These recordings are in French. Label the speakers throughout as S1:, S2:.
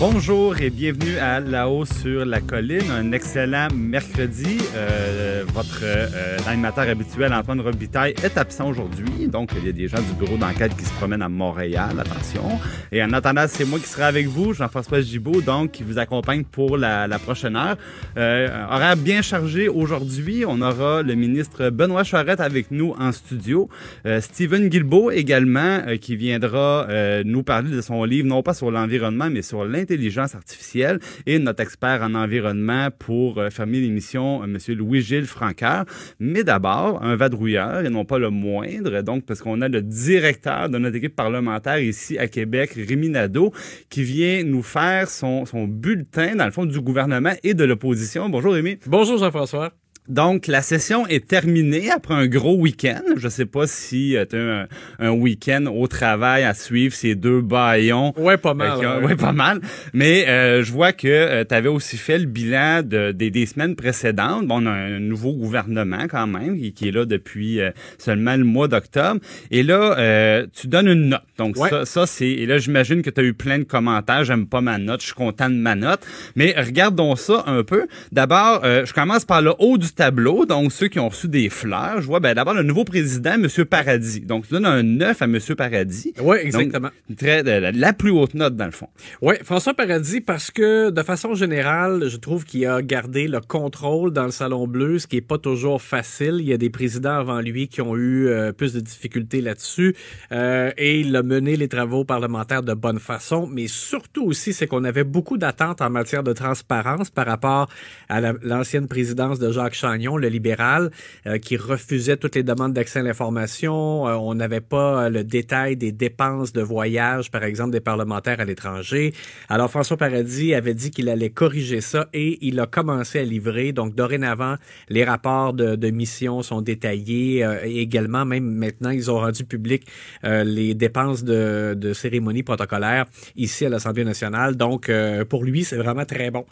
S1: Bonjour et bienvenue à La-haut sur la colline. Un excellent mercredi. Euh, votre euh, animateur habituel, Antoine Robitaille, est absent aujourd'hui. Donc, il y a des gens du bureau d'enquête qui se promènent à Montréal. Attention. Et en attendant, c'est moi qui serai avec vous, Jean-François Gibault, donc, qui vous accompagne pour la, la prochaine heure. Euh, horaire bien chargé aujourd'hui. On aura le ministre Benoît Charette avec nous en studio. Euh, Stephen Guilbeault également, euh, qui viendra euh, nous parler de son livre, non pas sur l'environnement, mais sur l'intelligence artificielle et notre expert en environnement pour euh, fermer l'émission, euh, M. Louis-Gilles Francaire. Mais d'abord, un vadrouilleur, et non pas le moindre, donc parce qu'on a le directeur de notre équipe parlementaire ici à Québec, Rémi Nadeau, qui vient nous faire son, son bulletin, dans le fond, du gouvernement et de l'opposition. Bonjour Rémi.
S2: Bonjour Jean-François.
S1: Donc, la session est terminée après un gros week-end. Je sais pas si tu as un, un week-end au travail à suivre ces deux baillons.
S2: Ouais, pas mal.
S1: Euh,
S2: ouais.
S1: ouais, pas mal. Mais euh, je vois que tu avais aussi fait le bilan de, des, des semaines précédentes. Bon, on a un nouveau gouvernement quand même qui, qui est là depuis euh, seulement le mois d'octobre. Et là, euh, tu donnes une note. Donc
S2: Ouais.
S1: ça, ça c'est... Et là, j'imagine que tu as eu plein de commentaires. J'aime pas ma note. Je suis content de ma note. Mais regardons ça un peu. D'abord, euh, je commence par le haut du tableau. Donc, ceux qui ont reçu des fleurs. Je vois, ben, d'abord, le nouveau président, M. Paradis. Donc, tu donnes un 9 à M. Paradis.
S2: Oui, exactement.
S1: Donc, très, la, la plus haute note, dans le fond.
S2: Oui, François Paradis, parce que de façon générale, je trouve qu'il a gardé le contrôle dans le Salon Bleu, ce qui est pas toujours facile. Il y a des présidents avant lui qui ont eu euh, plus de difficultés là-dessus. Euh, et il a mené les travaux parlementaires de bonne façon. Mais surtout aussi, c'est qu'on avait beaucoup d'attentes en matière de transparence par rapport à la- l'ancienne présidence de Jacques Le libéral, euh, qui refusait toutes les demandes d'accès à l'information. Euh, on n'avait pas euh, le détail des dépenses de voyage, par exemple, des parlementaires à l'étranger. Alors, François Paradis avait dit qu'il allait corriger ça et il a commencé à livrer. Donc, dorénavant, les rapports de, de mission sont détaillés. Euh, et également, même maintenant, ils ont rendu public euh, les dépenses de, de cérémonies protocolaires ici à l'Assemblée nationale. Donc, euh, pour lui, c'est vraiment très bon.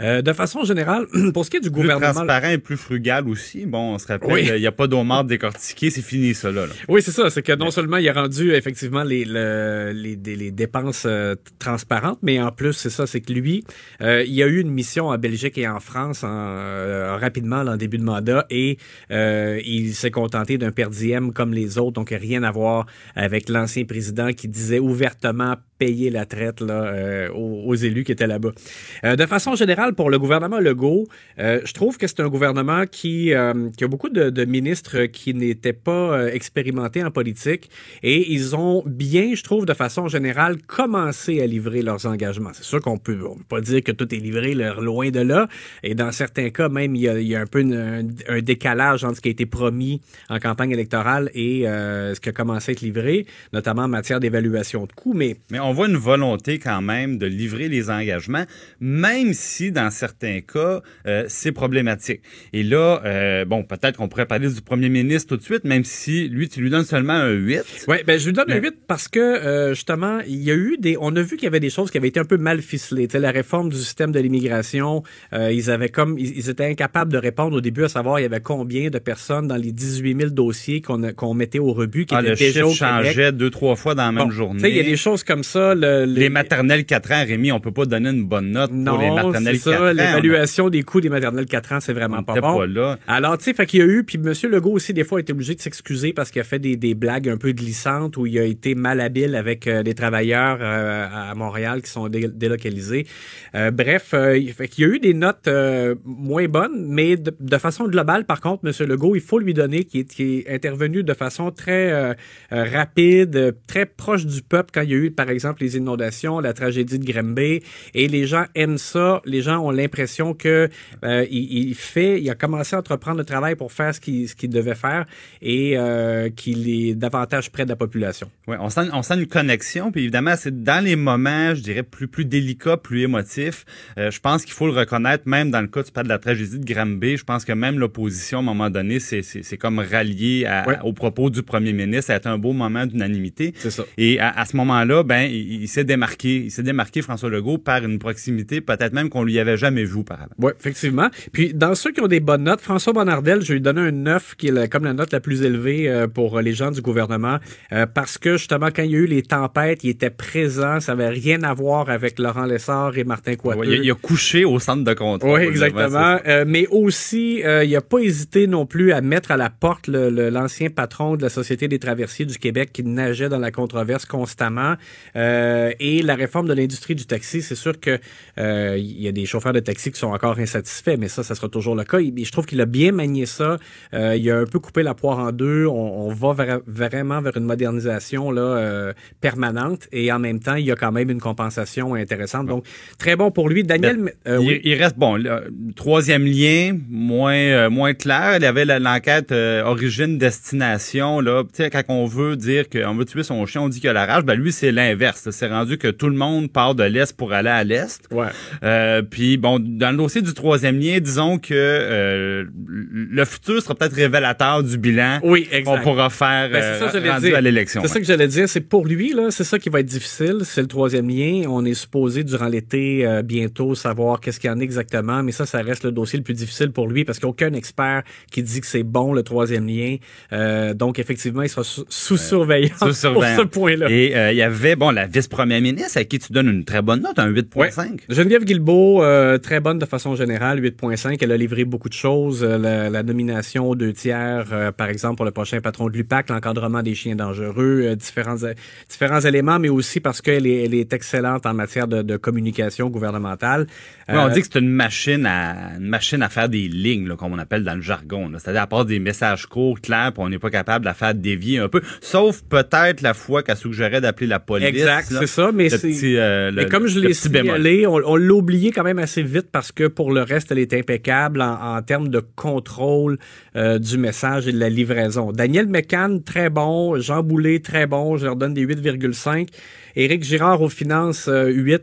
S2: Euh, de façon générale, pour ce qui est du
S1: Plus
S2: gouvernement...
S1: transparent et plus frugal aussi. Bon, on se rappelle,
S2: Oui.
S1: il n'y a pas d'eau morte décortiquée, c'est fini ça là.
S2: Oui, c'est ça. C'est que non seulement il a rendu effectivement les, le- les, les dépenses euh, transparentes, mais en plus, c'est ça, c'est que lui, euh, il y a eu une mission en Belgique et en France en, euh, rapidement là, en début de mandat et euh, il s'est contenté d'un per diem comme les autres, donc rien à voir avec l'ancien président qui disait ouvertement payer la traite là, euh, aux, élus qui étaient là-bas. Euh, de façon générale, pour le gouvernement Legault, euh, je trouve que c'est un gouvernement qui, qui a beaucoup de, ministres qui n'étaient pas expérimentés en politique et ils ont bien, je trouve, de façon générale, commencé à livrer leurs engagements. C'est sûr qu'on peut, peut pas dire que tout est livré loin de là et dans certains cas, même, il y a, un peu un, décalage entre ce qui a été promis en campagne électorale et ce qui a commencé à être livré, notamment en matière d'évaluation de coûts. Mais
S1: voit une volonté quand même de livrer les engagements, même si dans certains cas, euh, c'est problématique. Et là, euh, bon, peut-être qu'on pourrait parler du premier ministre tout de suite, même si lui, tu lui donnes seulement un 8.
S2: Oui, ben je lui donne un
S1: Mais-
S2: 8 parce que euh, justement, il y a eu des. On a vu qu'il y avait des choses qui avaient été un peu mal ficelées. Tu sais, la réforme du système de l'immigration, ils avaient comme ils, ils étaient incapables de répondre au début à savoir il y avait combien de personnes dans les 18 000 dossiers qu'on qu'on mettait au rebut qui
S1: Ah,
S2: étaient
S1: le
S2: déjà au
S1: changeait deux, trois fois dans la même
S2: Bon,
S1: journée.
S2: Tu sais, il y a des choses comme ça. Le,
S1: Les maternelles 4 ans, Rémi, on peut pas donner une bonne note
S2: non,
S1: pour les maternelles
S2: c'est
S1: 4 ans.
S2: L'évaluation des coûts des maternelles 4 ans, c'est
S1: on
S2: vraiment pas bon.
S1: pas là.
S2: Alors, tu sais, fait qu'il y a eu, puis M. Legault aussi, des fois, a été obligé de s'excuser parce qu'il a fait des, des blagues un peu glissantes où il a été malhabile avec euh, des travailleurs euh, à Montréal qui sont dé- délocalisés. Euh, bref, euh, il- fait qu'il y a eu des notes moins bonnes, mais de, de façon globale, par contre, M. Legault, il faut lui donner qu'il est, est intervenu de façon très rapide, très proche du peuple quand il y a eu, par exemple, exemple, les inondations, la tragédie de Grimby, et les gens aiment ça. Les gens ont l'impression que euh, il, il, fait, il a commencé à entreprendre le travail pour faire ce qu'il ce qu'il devait faire et euh, qu'il est davantage près de la population.
S1: Oui, on sent, on sent une connexion, puis évidemment, c'est dans les moments, je dirais, plus, plus délicats, plus émotifs. Euh, je pense qu'il faut le reconnaître, même dans le cas, tu parles de la tragédie de Granby, je pense que même l'opposition, à un moment donné, c'est comme rallié à, ouais. aux propos du premier ministre. Ça a été un beau moment d'unanimité.
S2: C'est ça.
S1: Et à, à ce moment-là, ben, il, il s'est démarqué. Il s'est démarqué, François Legault, par une proximité, peut-être même qu'on lui avait jamais vu auparavant.
S2: Oui, effectivement. Puis, dans ceux qui ont des bonnes notes, François Bonnardel, je lui ai donné un 9, qui est la, comme la note la plus élevée euh, pour les gens du gouvernement, euh, parce que, justement, quand il y a eu les tempêtes, il était présent. Ça avait rien à voir avec Laurent Lessard et Martin Coiteux.
S1: Ouais, il, a couché au centre de contrôle.
S2: Oui, exactement. Euh, mais aussi, euh, il n'a pas hésité non plus à mettre à la porte l'ancien patron de la Société des traversiers du Québec qui nageait dans la controverse constamment. Euh, et la réforme de l'industrie du taxi, c'est sûr que euh, il y a des chauffeurs de taxi qui sont encore insatisfaits, mais ça, ça sera toujours le cas. Et, je trouve qu'il a bien manié ça. Euh, il a un peu coupé la poire en deux. On, on va vers, vraiment vers une modernisation là euh, permanente et en même temps, il y a quand même une compensation intéressante. Donc, très bon pour lui. Daniel,
S1: ben, il, oui. il, reste bon. Le, troisième lien, moins euh, moins clair. Il y avait l'enquête euh, origine destination là. Tu sais, quand on veut dire qu'on veut tuer son chien, on dit qu'il a la rage. Ben lui, c'est l'inverse. C'est rendu que tout le monde part de l'est pour aller à l'est.
S2: Ouais.
S1: Euh, puis bon, dans le dossier du troisième lien, disons que euh, le futur sera peut-être révélateur du bilan
S2: oui,
S1: qu'on pourra faire ben, ça, rendu à l'élection.
S2: C'est ouais. ça que j'allais dire. C'est pour lui là, c'est ça qui va être difficile. C'est le troisième lien. On est supposé durant l'été euh, bientôt savoir qu'est-ce qu'il y en a exactement, mais ça, ça reste le dossier le plus difficile pour lui parce qu'il n'y a aucun expert qui dit que c'est bon le troisième lien. Euh, donc effectivement, il sera sous, sous surveillance
S1: sous surveillance.
S2: pour ce point-là.
S1: Et euh, il y avait bon la vice-première ministre à qui tu donnes une très bonne note, un 8.5.
S2: Ouais. Geneviève Guilbeault, euh, très bonne de façon générale, 8.5. Elle a livré beaucoup de choses. La, la nomination aux deux tiers, euh, par exemple, pour le prochain patron de l'UPAC, l'encadrement des chiens dangereux, euh, différents, différents éléments, mais aussi parce qu'elle est, elle est excellente en matière de, de communication gouvernementale.
S1: Ouais, on dit que c'est une machine à une machine à faire des lignes, là, comme on appelle dans le jargon. C'est-à-dire à part des messages courts, clairs, puis on n'est pas capable de la faire dévier un peu. Sauf peut-être la fois qu'elle suggérait d'appeler la police.
S2: Exact, c'est ça, mais. Euh, mais comme je l'ai signalé, on, on l'a oublié quand même assez vite parce que pour le reste, elle est impeccable en, en termes de contrôle euh, du message et de la livraison. Daniel McCann, très bon. Jean Boulet, très bon. Je leur donne des 8,5. Éric Girard aux finances, euh, 8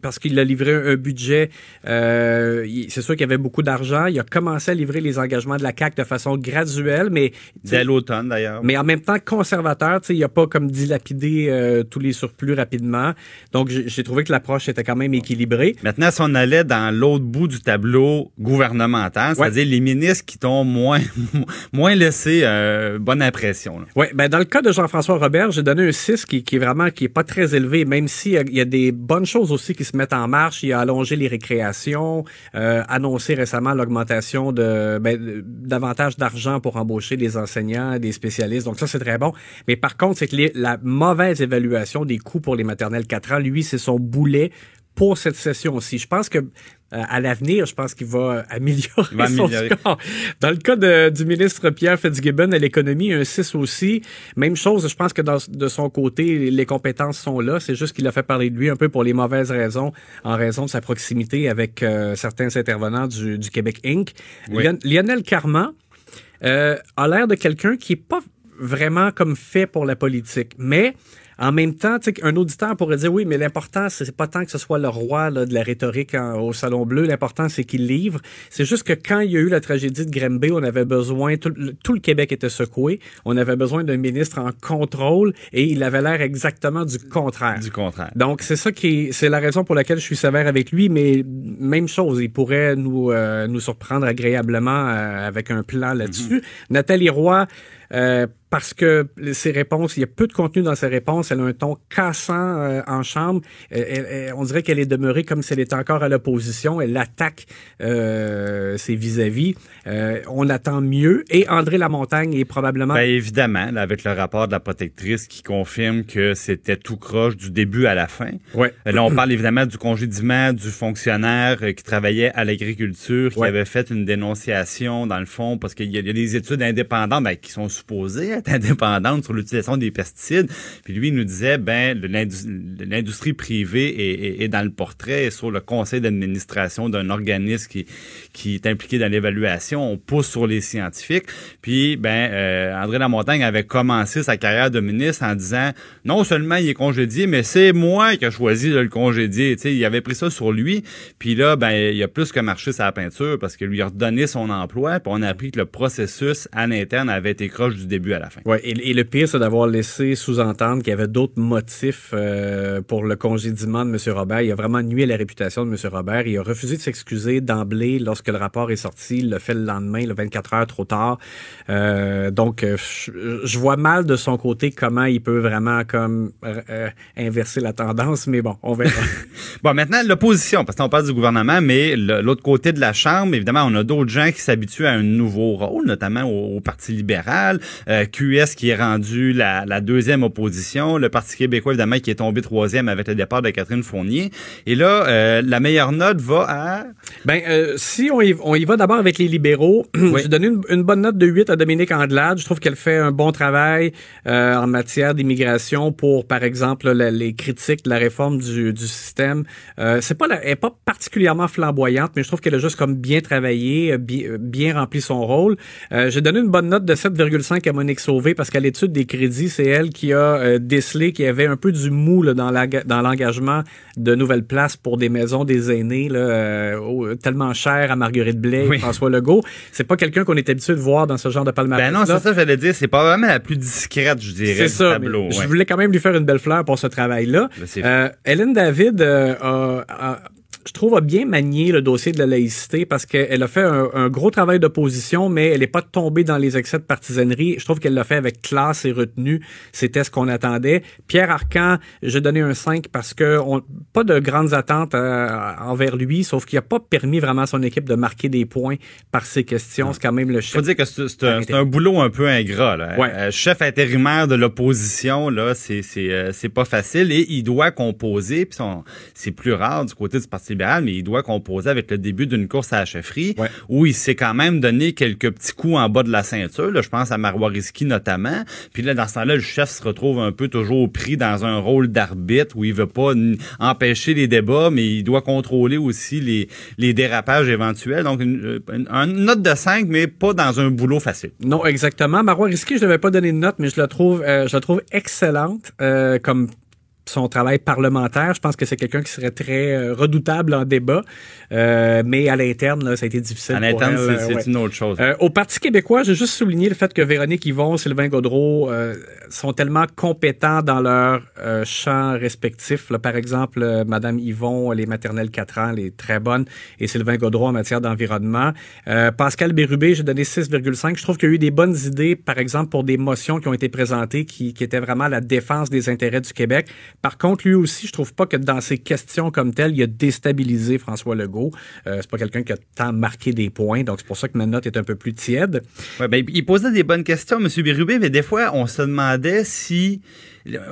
S2: parce qu'il a livré un budget, euh, c'est sûr qu'il y avait beaucoup d'argent. Il a commencé à livrer les engagements de la CAC de façon graduelle, mais
S1: dès l'automne d'ailleurs.
S2: Mais en même temps conservateur, il a pas comme dilapidé euh, tous les surplus rapidement. Donc j'ai trouvé que l'approche était quand même équilibrée.
S1: Maintenant, si on allait dans l'autre bout du tableau gouvernemental, c'est-à-dire ouais. les ministres qui t'ont moins moins laissé euh, bonne impression.
S2: Oui, ben dans le cas de Jean-François Robert, j'ai donné un 6 qui, qui est vraiment qui est pas très élevé, même s'il y, y a des bonnes choses aussi qui se mettent en marche. Il a allongé les récréations, euh, annoncé récemment l'augmentation de ben, davantage d'argent pour embaucher des enseignants, des spécialistes. Donc ça, c'est très bon. Mais par contre, c'est que la mauvaise évaluation des coûts pour les maternelles 4 ans, lui, c'est son boulet pour cette session aussi. Je pense que euh, à l'avenir, je pense qu'il va améliorer
S1: va
S2: son
S1: améliorer.
S2: score. Dans le cas de, du ministre Pierre Fitzgibbon à l'économie, un 6 aussi. Même chose, je pense que dans, de son côté, les compétences sont là. C'est juste qu'il a fait parler de lui un peu pour les mauvaises raisons, en raison de sa proximité avec euh, certains intervenants du, du Québec Inc.
S1: Oui.
S2: Lionel Carman euh, a l'air de quelqu'un qui est pas vraiment comme fait pour la politique, mais en même temps, un auditeur pourrait dire oui, mais l'important, c'est pas tant que ce soit le roi là, de la rhétorique en, au Salon Bleu. L'important, c'est qu'il livre. C'est juste que quand il y a eu la tragédie de Grimby, on avait besoin, tout, tout, le Québec était secoué. On avait besoin d'un ministre en contrôle et il avait l'air exactement du contraire.
S1: Du contraire.
S2: Donc, c'est ça qui, c'est la raison pour laquelle je suis sévère avec lui. Mais même chose, il pourrait nous euh, nous surprendre agréablement euh, avec un plan là-dessus. Mm-hmm. Nathalie Roy. Euh, parce que ses réponses, il y a peu de contenu dans ses réponses. Elle a un ton cassant euh, en chambre. Elle, elle, on dirait qu'elle est demeurée comme si elle était encore à l'opposition. Elle attaque euh, ses vis-à-vis. Euh, on attend mieux. Et André Lamontagne est probablement...
S1: Ben, évidemment, là, avec le rapport de la protectrice qui confirme que c'était tout croche du début à la fin.
S2: Ouais.
S1: Là, on parle évidemment du congédiement du fonctionnaire qui travaillait à l'agriculture, qui
S2: ouais.
S1: avait fait une dénonciation, dans le fond, parce qu'il y, y, a des études indépendantes ben, qui sont supposée être indépendante sur l'utilisation des pesticides. Puis lui, il nous disait, ben, l'industrie privée est, dans le portrait sur le conseil d'administration d'un organisme qui, qui est impliqué dans l'évaluation. On pousse sur les scientifiques. Puis, ben, euh, André Lamontagne avait commencé sa carrière de ministre en disant, non seulement il est congédié, mais c'est moi qui ai choisi de le congédier. Il avait pris ça sur lui. Puis là, ben, il a plus que marché sa peinture parce qu'il lui a redonné son emploi. Puis on a appris que le processus à l'interne avait été croche du début à la fin.
S2: Ouais, et, le pire, c'est d'avoir laissé sous-entendre qu'il y avait d'autres motifs euh, pour le congédiement de M. Robert. Il a vraiment nuit à la réputation de M. Robert. Il a refusé de s'excuser d'emblée lorsque le rapport est sorti. Il l'a fait le lendemain, le 24 heures trop tard. Euh, donc, euh, je, vois mal de son côté comment il peut vraiment comme inverser la tendance, mais bon, on verra.
S1: bon, maintenant, l'opposition, parce qu'on parle du gouvernement, mais l'autre côté de la Chambre, évidemment, on a d'autres gens qui s'habituent à un nouveau rôle, notamment au, Parti libéral, euh, QS qui est rendu la, deuxième opposition, le Parti québécois, évidemment, qui est tombé troisième avec le départ de Catherine Fournier. Et là, euh, la meilleure note va à...
S2: Ben, euh, si on y, on y va d'abord avec les libéraux, oui. j'ai donné une, bonne note de 8 à Dominique Andelade. Je trouve qu'elle fait un bon travail en matière d'immigration pour, par exemple, les critiques de la réforme du, du système. c'est pas la, elle est pas particulièrement flamboyante, mais je trouve qu'elle a juste comme bien travaillé, bien, bien rempli son rôle. j'ai donné une bonne note de 7,5 à Monique Sauvé parce qu'à l'étude des crédits, c'est elle qui a euh, décelé qu'il y avait un peu du mou là, dans l'engagement de nouvelles places pour des maisons des aînés là, euh, tellement chères à Marguerite Blais et François Legault. C'est pas quelqu'un qu'on est habitué de voir dans ce genre de palmarès.
S1: Ben non, c'est ça j'allais dire. C'est pas vraiment la plus discrète, je dirais,
S2: du ça,
S1: tableau.
S2: Je voulais quand même lui faire une belle fleur pour ce travail-là. Ben, euh, Hélène David a, a je trouve, a bien manié le dossier de la laïcité parce qu'elle a fait un, gros travail d'opposition, mais elle n'est pas tombée dans les excès de partisanerie. Je trouve qu'elle l'a fait avec classe et retenue. C'était ce qu'on attendait. Pierre Arcan, j'ai donné un 5 parce que on, pas de grandes attentes euh, envers lui, sauf qu'il n'a pas permis vraiment à son équipe de marquer des points par ses questions. C'est quand même le chef.
S1: Faut dire que c'est un, boulot un peu ingrat. Là. Euh, chef intérimaire de l'opposition, là, c'est c'est euh, pas facile et il doit composer. Puis c'est plus rare du côté du Parti mais il doit composer avec le début d'une course à la chefferie où il s'est quand même donné quelques petits coups en bas de la ceinture. Là, je pense à Marois notamment. Puis là, dans ce temps-là, le chef se retrouve un peu toujours pris dans un rôle d'arbitre où il veut pas empêcher les débats, mais il doit contrôler aussi les, les dérapages éventuels. Donc, une, note de 5, mais pas dans un boulot facile.
S2: Non, exactement. Marois Risky, je ne devais pas donner de note, mais je la trouve, euh, je la trouve excellente euh, comme son travail parlementaire. Je pense que c'est quelqu'un qui serait très euh, redoutable en débat, euh, mais à l'interne, ça a été difficile. À
S1: l'interne, c'est une autre chose.
S2: Euh, au Parti québécois, j'ai juste souligné le fait que Véronique Yvon, Sylvain Gaudreau sont tellement compétents dans leur champ respectif. Là, par exemple, Madame Yvon, les maternelles 4 ans, les très bonnes, et Sylvain Gaudreau en matière d'environnement. Pascal Bérubé, j'ai donné 6,5. Je trouve qu'il y a eu des bonnes idées, par exemple, pour des motions qui ont été présentées qui, qui étaient vraiment la défense des intérêts du Québec. Par contre, lui aussi, je trouve pas que dans ses questions comme telles, il a déstabilisé François Legault. Euh, c'est pas quelqu'un qui a tant marqué des points, donc c'est pour ça que ma note est un peu plus tiède.
S1: Ouais, ben, il posait des bonnes questions, M. Birubé, mais des fois, on se demandait si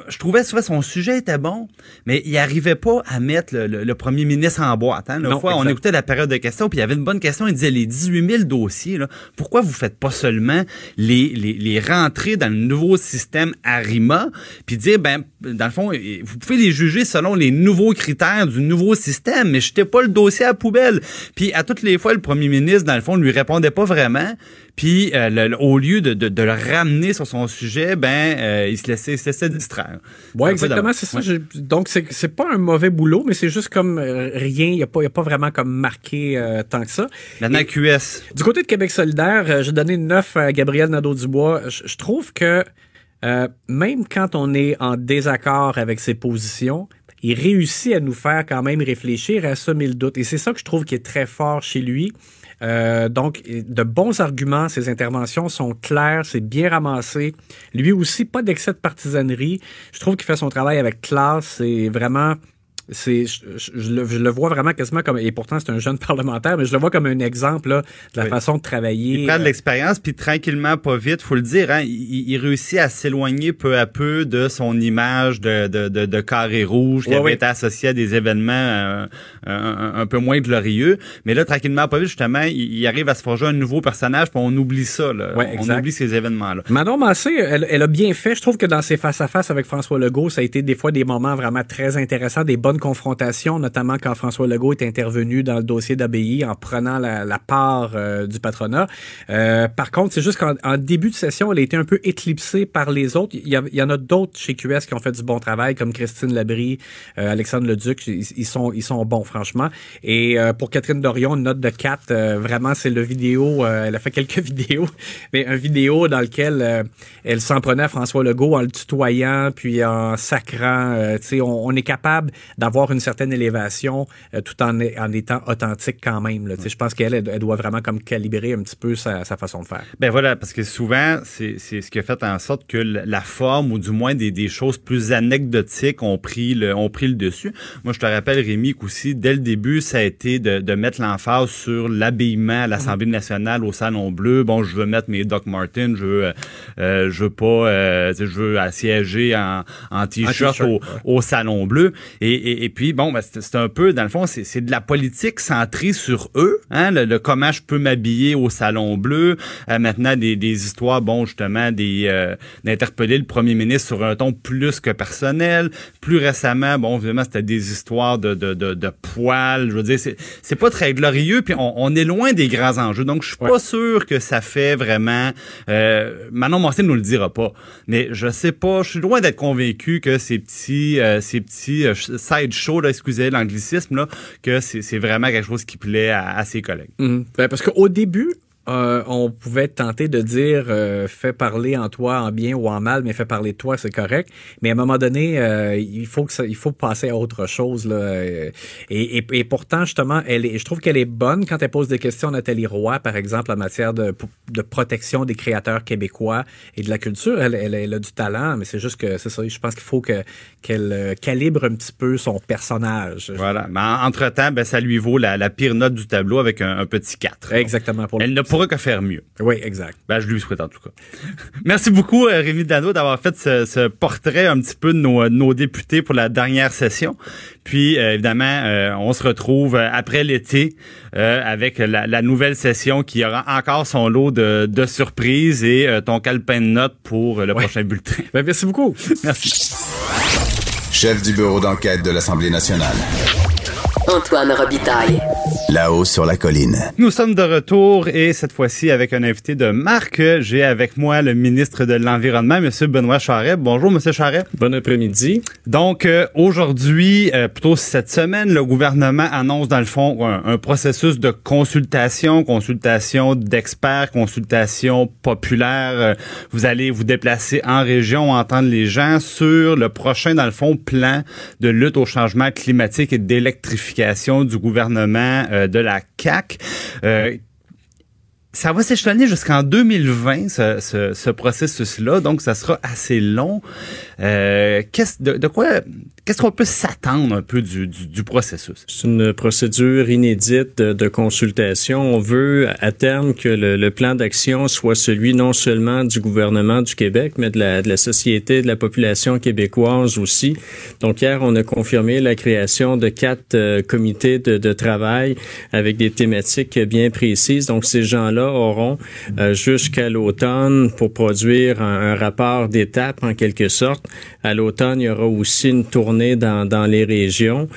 S1: je trouvais souvent son sujet était bon, mais il arrivait pas à mettre le, premier ministre en boîte. Hein. Une fois, on écoutait la période de questions, puis il y avait une bonne question. Il disait les 18 000 dossiers, là, pourquoi vous faites pas seulement les, les, les rentrer dans le nouveau système ARIMA, puis dire, ben, dans le fond, vous pouvez les juger selon les nouveaux critères du nouveau système, mais jetez pas le dossier à la poubelle. Puis à toutes les fois, le premier ministre, dans le fond, ne lui répondait pas vraiment. Puis euh, au lieu de, de, le ramener sur son sujet, ben euh, il se laissait, se laissait distraire.
S2: Ouais, exactement, c'est ça. donc c'est pas un mauvais boulot, mais c'est juste comme euh, rien. Il y a a pas vraiment comme marqué tant que ça.
S1: Maintenant QS.
S2: Du côté de Québec solidaire, j'ai donné 9 à Gabriel Nadeau-Dubois. Je trouve que même quand on est en désaccord avec ses positions, il réussit à nous faire quand même réfléchir à semer le doute. Et c'est ça que je trouve qui est très fort chez lui. Euh, donc, de bons arguments, ses interventions sont claires, c'est bien ramassé. Lui aussi, pas d'excès de partisanerie. Je trouve qu'il fait son travail avec classe. C'est vraiment c'est, je, je le, je le vois vraiment quasiment comme, et pourtant c'est un jeune parlementaire, mais je le vois comme un exemple là, de la
S1: Oui.
S2: façon de travailler.
S1: Il prend de
S2: euh,
S1: l'expérience, puis tranquillement, pas vite, faut le dire, hein, il, il réussit à s'éloigner peu à peu de son image de, de, de, de carré rouge qui avait été associé à des événements euh, un, un peu moins glorieux. Mais là, tranquillement, pas vite, justement, il, il arrive à se forger un nouveau personnage, puis on oublie ça. Là. On oublie ces événements-là.
S2: Manon Massé, elle, elle a bien fait. Je trouve que dans ses face-à-face avec François Legault, ça a été des fois des moments vraiment très intéressants, des bonnes confrontations, notamment quand François Legault est intervenu dans le dossier d'ABI en prenant la, part euh, du patronat. Euh, par contre, c'est juste qu'en en début de session, elle a été un peu éclipsée par les autres. Il y, en a d'autres chez QS qui ont fait du bon travail, comme Christine Labrie, euh, Alexandre Leduc. Ils, ils sont, ils sont bons, franchement. Et pour Catherine Dorion, une note de 4, euh, vraiment, c'est le vidéo. elle a fait quelques vidéos, mais un vidéo dans lequel elle s'en prenait à François Legault en le tutoyant, puis en sacrant. tu on, on est capable d'avoir une certaine élévation euh, tout en, en étant authentique quand même. là. Je pense qu'elle, elle, doit vraiment comme calibrer un petit peu sa, sa façon de faire.
S1: Ben voilà, parce que souvent, c'est ce qui a fait en sorte que la forme, ou du moins des, des choses plus anecdotiques, ont pris le, ont pris le dessus. Moi, je te rappelle, Rémi, qu'aussi, dès le début, ça a été de, de mettre l'emphase sur l'habillement à l'Assemblée nationale au Salon Bleu. Bon, je veux mettre mes Doc Martens, je veux, euh, je veux pas, euh, je veux assiéger en, en t-shirt
S2: t-shirt,
S1: au,
S2: ouais.
S1: au Salon Bleu. Et, et, et puis, bon, ben, c'est un peu, dans le fond, c'est de la politique centrée sur eux, hein, le, le comment je peux m'habiller au Salon Bleu. Euh, maintenant, des, des histoires, bon, justement, des euh, d'interpeller le premier ministre sur un ton plus que personnel. Plus récemment, bon, évidemment, c'était des histoires de, de, de, de poils. Je veux dire, c'est pas très glorieux, puis on, on est loin des grands enjeux. Donc, je suis
S2: Ouais.
S1: pas sûr que ça fait vraiment... Euh, Manon Massé nous le dira pas, mais je sais pas, je suis loin d'être convaincu que ces petits, euh, ces petits euh, side shows, là, excusez l'anglicisme, là, que c'est vraiment quelque chose qui plaît à, ses collègues.
S2: Mhm. Ben, parce qu'au début, euh, on pouvait tenter de dire euh, fais parler en toi en bien ou en mal, mais fais parler de toi, c'est correct. Mais à un moment donné, euh, il faut que ça, il faut passer à autre chose là. Euh, Et, et, et pourtant, justement, elle est, je trouve qu'elle est bonne quand elle pose des questions à Nathalie Roy, par exemple, en matière de, de protection des créateurs québécois et de la culture. Elle, elle, elle a du talent, mais c'est juste que c'est ça. Je pense qu'il faut que qu'elle calibre un petit peu son personnage.
S1: Voilà. Mais en- entre-temps, ben, ça lui vaut la, la pire note du tableau avec un, un petit 4.
S2: Exactement pour
S1: Elle ne pourra que faire mieux.
S2: Oui, exact.
S1: Ben, je lui souhaite en tout cas. Merci beaucoup, euh, Rémi Dano, d'avoir fait ce, ce portrait un petit peu de nos, nos députés pour la dernière session. Puis, euh, évidemment, euh, on se retrouve euh, après l'été euh, avec la, la nouvelle session qui aura encore son lot de, de surprises et euh, ton calepin de notes pour euh, le prochain bulletin.
S2: Ben, merci beaucoup.
S1: Merci.
S3: Chef du bureau d'enquête de l'Assemblée nationale.
S4: Antoine Robitaille.
S3: Là-haut sur la colline.
S1: Nous sommes de retour et cette fois-ci avec un invité de marque. J'ai avec moi le ministre de l'Environnement, Monsieur Benoît Charret. Bonjour, Monsieur Charret.
S5: Bon après-midi.
S1: Donc euh, aujourd'hui, euh, plutôt cette semaine, le gouvernement annonce dans le fond un, un processus de consultation, consultation d'experts, consultation populaire. Euh, vous allez vous déplacer en région, entendre les gens sur le prochain, dans le fond, plan de lutte au changement climatique et d'électrification du gouvernement de la CAC. Ça va s'échelonner jusqu'en 2020, ce, ce, ce processus-là, donc ça sera assez long. Euh, qu'est-ce, de, quoi, qu'est-ce qu'on peut s'attendre un peu du, du, processus?
S5: C'est une procédure inédite de, consultation. On veut à terme que le, plan d'action soit celui non seulement du gouvernement du Québec, mais de la, de la société, de la population québécoise aussi. Donc hier, on a confirmé la création de quatre euh, comités de travail avec des thématiques bien précises. Donc ces gens-là auront euh, jusqu'à l'automne pour produire un, un rapport d'étape en quelque sorte. À l'automne, il y aura aussi une tournée dans, dans les régions.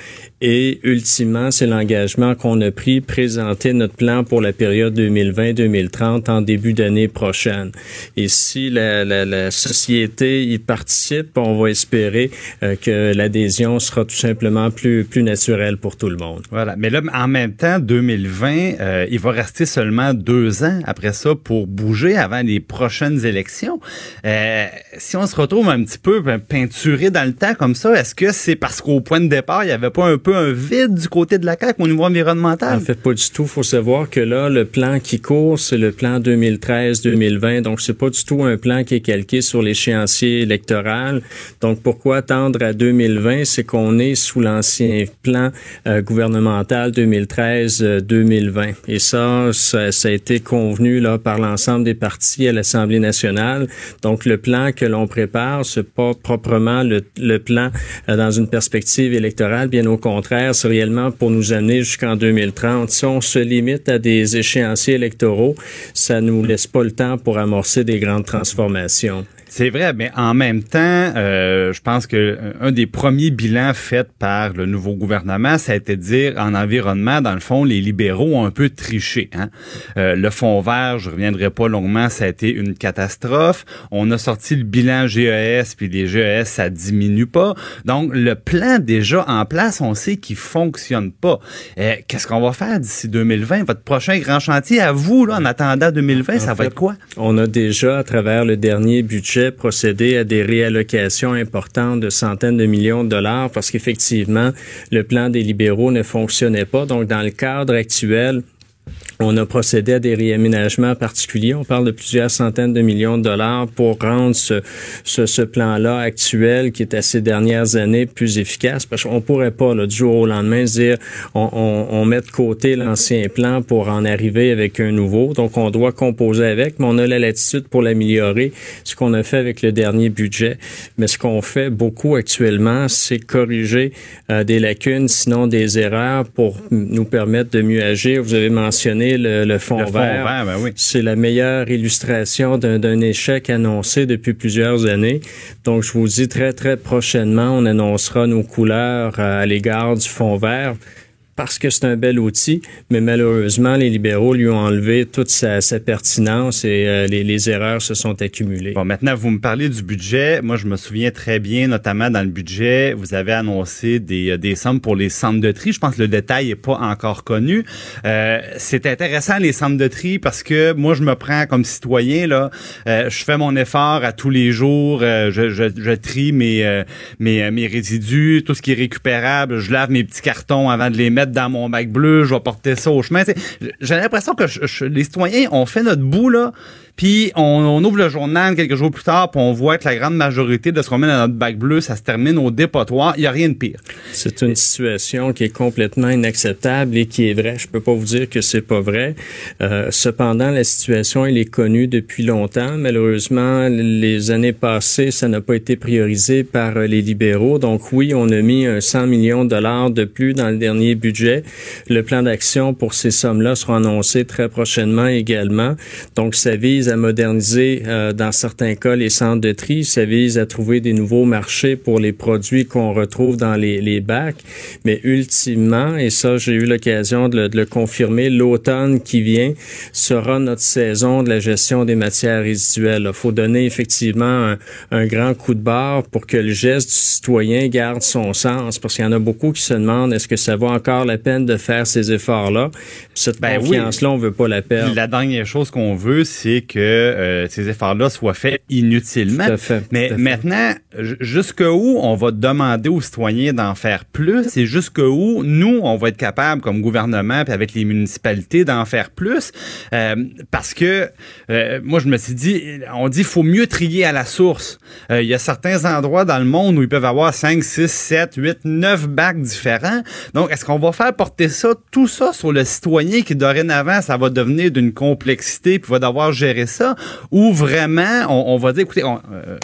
S5: Et ultimement, c'est l'engagement qu'on a pris, présenter notre plan pour la période 2020-2030 en début d'année prochaine. Et si la, la, la, société y participe, on va espérer euh, que l'adhésion sera tout simplement plus, plus naturelle pour tout le monde.
S1: Voilà. Mais là, en même temps, 2020, euh, il va rester seulement deux ans après ça pour bouger avant les prochaines élections. Euh, si on se retrouve un petit peu peinturé dans le temps comme ça, est-ce que c'est parce qu'au point de départ, il n'y avait pas un peu un vide du côté de la CAQ au niveau environnemental?
S5: En fait, pas du tout. faut savoir que là, le plan qui court, c'est le plan 2013-2020. Donc, c'est pas du tout un plan qui est calqué sur l'échéancier électoral. Donc, pourquoi attendre à 2020? C'est qu'on est sous l'ancien plan euh, gouvernemental 2013-2020. Et ça, ça, a été convenu là par l'ensemble des partis à l'Assemblée nationale. Donc, le plan que l'on prépare, c'est pas proprement le, le plan euh, dans une perspective électorale. Bien au contraire, réellement pour nous amener jusqu'en 2030. Si on se limite à des échéanciers électoraux, ça nous laisse pas le temps pour amorcer des grandes transformations.
S1: C'est vrai, mais en même temps, euh, je pense que euh, un des premiers bilans faits par le nouveau gouvernement, ça a été de dire en environnement, dans le fond, les libéraux ont un peu triché. Hein? Euh, le fonds vert, je reviendrai pas longuement, ça a été une catastrophe. On a sorti le bilan GES, puis les GES, ça diminue pas. Donc, le plan déjà en place, on sait qu'il fonctionne pas. Qu'est-ce qu'on va faire d'ici 2020? Votre prochain grand chantier à vous, là, en attendant 2020, ça va être quoi?
S5: On a déjà, à travers le dernier budget, procéder à des réallocations importantes de centaines de millions de dollars parce qu'effectivement, le plan des libéraux ne fonctionnait pas. Donc, dans le cadre actuel, on a procédé à des réaménagements particuliers. On parle de plusieurs centaines de millions de dollars pour rendre ce, plan-là actuel, qui est à ces dernières années, plus efficace. Parce qu'on pourrait pas, là, du jour au lendemain, dire on, on, on met de côté l'ancien plan pour en arriver avec un nouveau. Donc, on doit composer avec, mais on a la latitude pour l'améliorer, ce qu'on a fait avec le dernier budget. Mais ce qu'on fait beaucoup actuellement, c'est corriger euh, des lacunes, sinon des erreurs, pour nous permettre de mieux agir. Vous avez mentionné le, fond vert. Ben C'est la meilleure illustration d'un échec annoncé depuis plusieurs années. Donc, je vous dis très, très prochainement, on annoncera nos couleurs à l'égard du fond vert parce que c'est un bel outil, mais malheureusement, les libéraux lui ont enlevé toute sa, pertinence et euh, les, erreurs se sont accumulées.
S1: Bon, maintenant, vous me parlez du budget. Moi, je me souviens très bien, notamment dans le budget, vous avez annoncé des, euh, des sommes pour les centres de tri. Je pense que le détail n'est pas encore connu. Euh, c'est intéressant, les centres de tri, parce que moi, je me prends comme citoyen, là, je fais mon effort à tous les jours, je, je, trie mes, mes, mes résidus, tout ce qui est récupérable, je lave mes petits cartons avant de les mettre dans mon bac bleu, je vais porter ça au chemin. J'ai l'impression que les citoyens ont fait notre bout, puis on, ouvre le journal quelques jours plus tard, puis on voit que la grande majorité de ce qu'on met dans notre bac bleu, ça se termine au dépotoir. Il n'y a rien de pire.
S5: C'est une situation qui est complètement inacceptable et qui est vraie. Je peux pas vous dire que c'est pas vrai. Euh, cependant, la situation, elle est connue depuis longtemps. Malheureusement, les années passées, ça n'a pas été priorisé par euh, les libéraux. Donc oui, on a mis un 100 millions de dollars de plus dans le dernier budget. Le plan d'action pour ces sommes-là sera annoncé très prochainement également. Donc ça vise à moderniser euh, dans certains cas les centres de tri, ça vise à trouver des nouveaux marchés pour les produits qu'on retrouve dans les, les, bacs. Mais ultimement, et ça j'ai eu l'occasion de, de, le confirmer, l'automne qui vient sera notre saison de la gestion des matières résiduelles. Il faut donner effectivement un, un, grand coup de barre pour que le geste du citoyen garde son sens, parce qu'il y en a beaucoup qui se demandent est-ce que ça vaut encore la peine de faire ces efforts-là? Cette ben confiance-là, on veut pas la perdre.
S1: La dernière chose qu'on veut, c'est que euh, ces efforts-là soient faits inutilement. Mais maintenant, jusqu'où on va demander aux citoyens d'en faire plus et jusqu'où nous, on va être capable comme gouvernement puis avec les municipalités d'en faire plus. Euh, parce que euh, moi, je me suis dit, on dit faut mieux trier à la source. Il y a certains endroits dans le monde où ils peuvent avoir 5, 6, 7, 8, 9 bacs différents. Donc, est-ce qu'on va faire porter ça, tout ça sur le citoyen qui dorénavant, ça va devenir d'une complexité puis va devoir gérer ça, ou vraiment, on, va dire, écoutez, on, euh,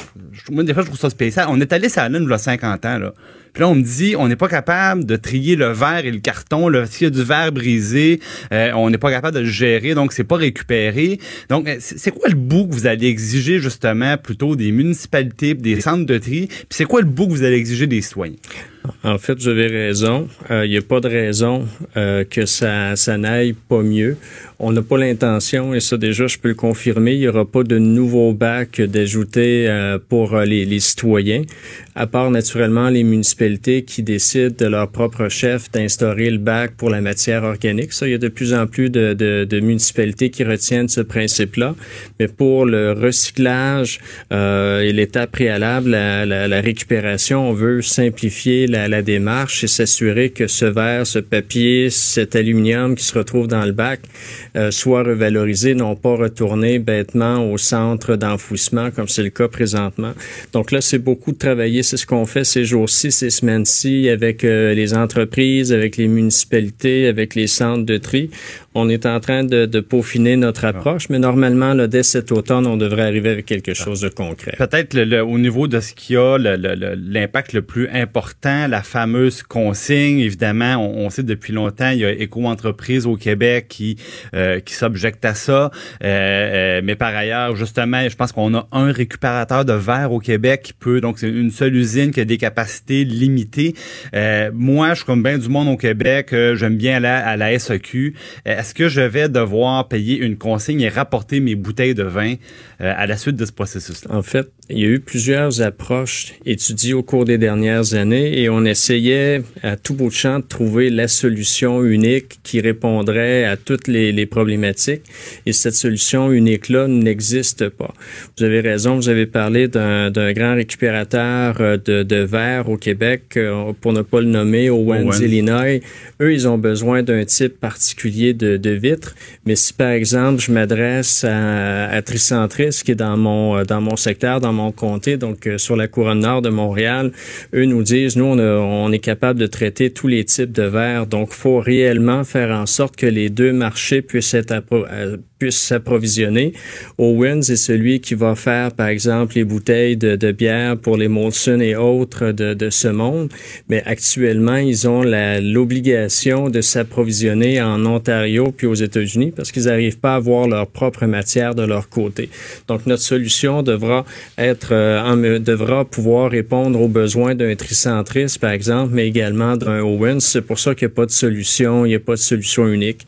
S1: moi, des fois, je trouve ça spécial. On est allé sur la il y a 50 ans, là. Puis là, on me dit, on n'est pas capable de trier le verre et le carton. S'il y a du verre brisé, euh, on n'est pas capable de le gérer, donc c'est pas récupéré. Donc, euh, c'est quoi le bout que vous allez exiger justement plutôt des municipalités, des centres de tri? Puis c'est quoi le bout que vous allez exiger des citoyens?
S5: En fait, vous avez raison. Il euh, n'y a pas de raison euh, que ça, ça n'aille pas mieux. On n'a pas l'intention, et ça déjà, je peux le confirmer, il n'y aura pas de nouveau bac d'ajouter pour pour les, les citoyens, à part naturellement les municipalités qui décident de leur propre chef d'instaurer le bac pour la matière organique. Ça, il y a de plus en plus de, municipalités qui retiennent ce principe-là. Mais pour le recyclage euh, et l'étape préalable, la, la, récupération, on veut simplifier la, la démarche et s'assurer que ce verre, ce papier, cet aluminium qui se retrouve dans le bac euh, soit revalorisé, non pas retourné bêtement au centre d'enfouissement comme c'est le cas présentement. Donc là, c'est beaucoup de travailler. C'est ce qu'on fait ces jours-ci, ces semaines-ci avec euh, les entreprises, avec les municipalités, avec les centres de tri. On est en train de, de peaufiner notre approche, mais normalement, là, dès cet automne, on devrait arriver avec quelque chose de concret.
S1: Peut-être le, au niveau de ce qui a l'impact le, plus important, la fameuse consigne. Évidemment, on, on sait depuis longtemps, il y a Éco-entreprise au Québec qui euh, qui s'objecte à ça. Euh, euh, mais par ailleurs, justement, je pense qu'on a un récupérateur de verre au Québec qui peut, donc c'est une seule usine qui a des capacités limitées. Euh, moi, je suis comme bien du monde au Québec, j'aime bien aller à la SEQ. Est-ce que je vais devoir payer une consigne et rapporter mes bouteilles de vin à la suite de ce processus-là?
S5: En fait, il y a eu plusieurs approches étudiées au cours des dernières années et on essayait à tout bout de champ de trouver la solution unique qui répondrait à toutes les, les problématiques. Et cette solution unique-là n'existe pas. Vous avez raison, vous avez parlé d'un grand récupérateur euh, de, de verre au Québec, euh, pour ne pas le nommer, Owens, Owens. Illinois. Eux, ils ont besoin d'un type particulier de, de vitre. Mais si, par exemple, je m'adresse à, à Tricentris, qui est dans mon, dans mon secteur, dans mon comté, donc euh, sur la couronne nord de Montréal, eux nous disent, nous, on, a, on est capable de traiter tous les types de verre. Donc, faut réellement faire en sorte que les deux marchés puissent être euh, puisse s'approvisionner. Owens est celui qui va faire, par exemple, les bouteilles de, bière pour les Molson et autres de, ce monde. Mais actuellement, ils ont l'obligation de s'approvisionner en Ontario puis aux États-Unis parce qu'ils n'arrivent pas à avoir leur propre matière de leur côté. Donc, notre solution devra être, euh, devra pouvoir répondre aux besoins d'un tricentris, par exemple, mais également d'un Owens. C'est pour ça qu'il n'y a pas de solution, il n'y a pas de solution unique.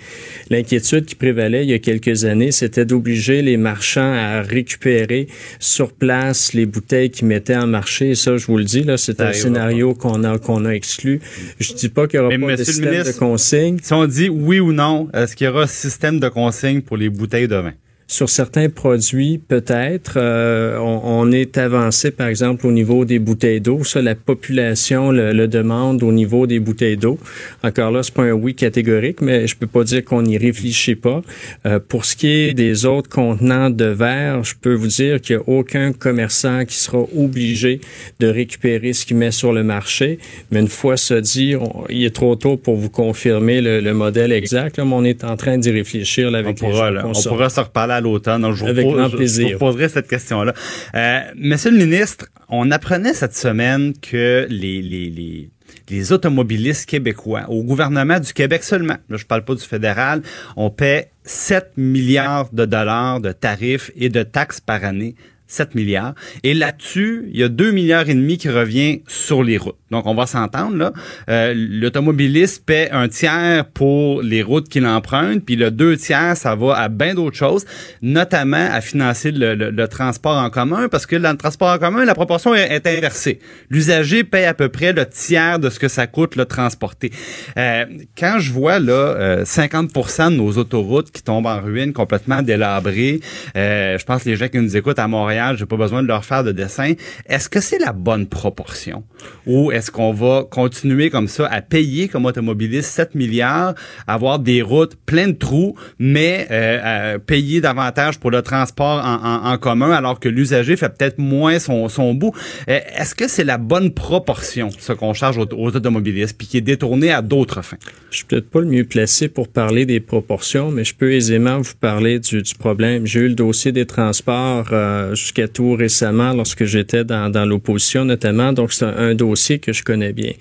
S5: L'inquiétude qui prévalait il y a quelques années, c'était d'obliger les marchands à récupérer sur place les bouteilles qu'ils mettaient en marché. Et ça, je vous le dis, là, c'est un scénario qu'on a qu'on a exclu. Je dis pas qu'il y aura
S1: Mais
S5: pas de système
S1: ministre,
S5: de consigne.
S1: Si on dit oui ou non, est-ce qu'il y aura un système de consigne pour les bouteilles de vin?
S5: Sur certains produits, peut-être. Euh, on, on, est avancé, par exemple, au niveau des bouteilles d'eau. Ça, la population le, le, demande au niveau des bouteilles d'eau. Encore là, c'est pas un oui catégorique, mais je peux pas dire qu'on n'y réfléchit pas. Euh, pour ce qui est des autres contenants de verre, je peux vous dire qu'il n'y a aucun commerçant qui sera obligé de récupérer ce qu'il met sur le marché. Mais une fois ça dit, on, il est trop tôt pour vous confirmer le, le modèle exact, là, mais on est en train d'y réfléchir là, avec
S1: on pourra, là, on pourra se reparler à l'automne. Je
S5: Avec
S1: vous,
S5: grand
S1: je,
S5: plaisir.
S1: Je vous poserai cette question-là. Euh, Monsieur le ministre, on apprenait cette semaine que les, les, les, les automobilistes québécois, au gouvernement du Québec seulement, là, je parle pas du fédéral, on paie 7 milliards de dollars de tarifs et de taxes par année 7 milliards. Et là-dessus, il y a 2 milliards et demi qui revient sur les routes. Donc, on va s'entendre, là. Euh, L'automobiliste paie un tiers pour les routes qu'il emprunte, puis le deux tiers, ça va à bien d'autres choses, notamment à financer le, le, le, transport en commun, parce que dans le transport en commun, la proportion est, inversée. L'usager paie à peu près le tiers de ce que ça coûte le transporter. Euh, quand je vois, là, euh, 50% de nos autoroutes qui tombent en ruine, complètement délabrées, euh, je pense que les gens qui nous écoutent à Montréal, j'ai pas besoin de leur faire de dessin. Est-ce que c'est la bonne proportion? Ou est-ce qu'on va continuer comme ça à payer comme automobiliste 7 milliards, avoir des routes pleines de trous, mais euh, payer davantage pour le transport en, commun alors que l'usager fait peut-être moins son, son bout? Euh, est-ce que c'est la bonne proportion, ce qu'on charge aux, automobilistes, puis qui est détourné à d'autres fins?
S5: Je suis peut-être pas le mieux placé pour parler des proportions, mais je peux aisément vous parler du, du problème. J'ai eu le dossier des transports euh, jusqu'à tout récemment lorsque j'étais dans, l'opposition notamment. Donc, c'est un, un, dossier que je connais bien.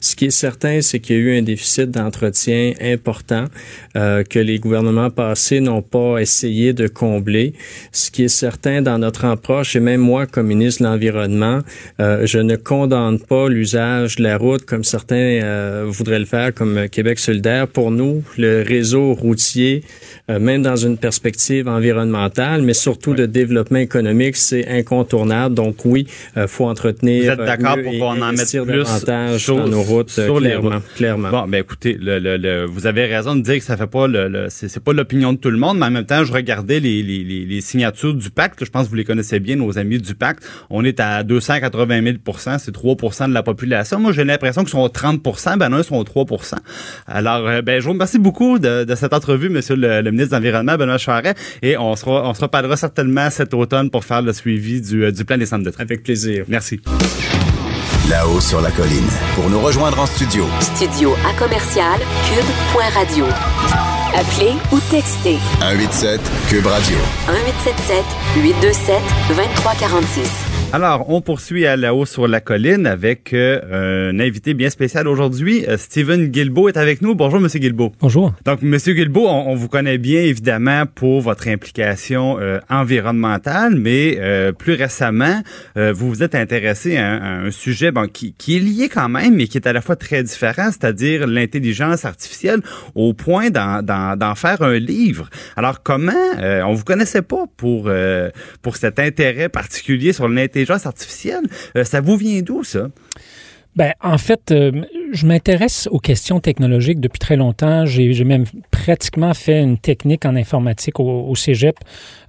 S5: Ce qui est certain, c'est qu'il y a eu un déficit d'entretien important euh, que les gouvernements passés n'ont pas essayé de combler. Ce qui est certain dans notre approche, et même moi, comme ministre de l'Environnement, euh, je ne condamne pas l'usage de la route comme certains euh, voudraient le faire, comme Québec solidaire. Pour nous, le réseau routier, même dans une perspective environnementale, mais surtout de développement économique, que c'est incontournable. Donc oui, il faut entretenir.
S1: Vous êtes d'accord pour qu'on en mette plus
S5: sur, dans nos routes, sur les routes? Clairement.
S1: Bon, ben écoutez, le, le, vous avez raison de dire que ça fait pas le, c'est pas l'opinion de tout le monde, mais en même temps, je regardais les, les, les, signatures du pacte. Je pense que vous les connaissez bien, nos amis du pacte. On est à 280 000 c'est 3 de la population. Moi, j'ai l'impression qu'ils sont 30 ben eux sont 3 Alors, euh, ben, je vous remercie beaucoup de, de cette entrevue, Monsieur le, ministre de l'Environnement, Benoît Charret, et on se, on se reparlera certainement cet automne pour faire le suivi du, euh, du plan des centres de traite.
S5: Avec plaisir.
S1: Merci.
S3: Là-haut sur la colline. Pour nous rejoindre en studio.
S4: Studio à commercial cube.radio. Appelez ou textez.
S3: 187 cube radio.
S4: 1877 827 2346.
S1: Alors, on poursuit à la haut sur la colline avec euh, un invité bien spécial aujourd'hui. Euh, Steven Guilbeault est avec nous. Bonjour, Monsieur Guilbeault.
S6: Bonjour.
S1: Donc, Monsieur Guilbeault, on, vous connaît bien évidemment pour votre implication euh, environnementale, mais plus récemment, vous vous êtes intéressé à, un sujet bon, qui, qui, est lié quand même, mais qui est à la fois très différent, c'est-à-dire l'intelligence artificielle, au point d'en faire un livre. Alors, comment on vous connaissait pas pour pour cet intérêt particulier sur l'intelligence l'intelligence artificielle. Euh, ça vous vient d'où, ça?
S6: Ben, en fait, euh, je m'intéresse aux questions technologiques depuis très longtemps. J'ai même pratiquement fait une technique en informatique au, cégep.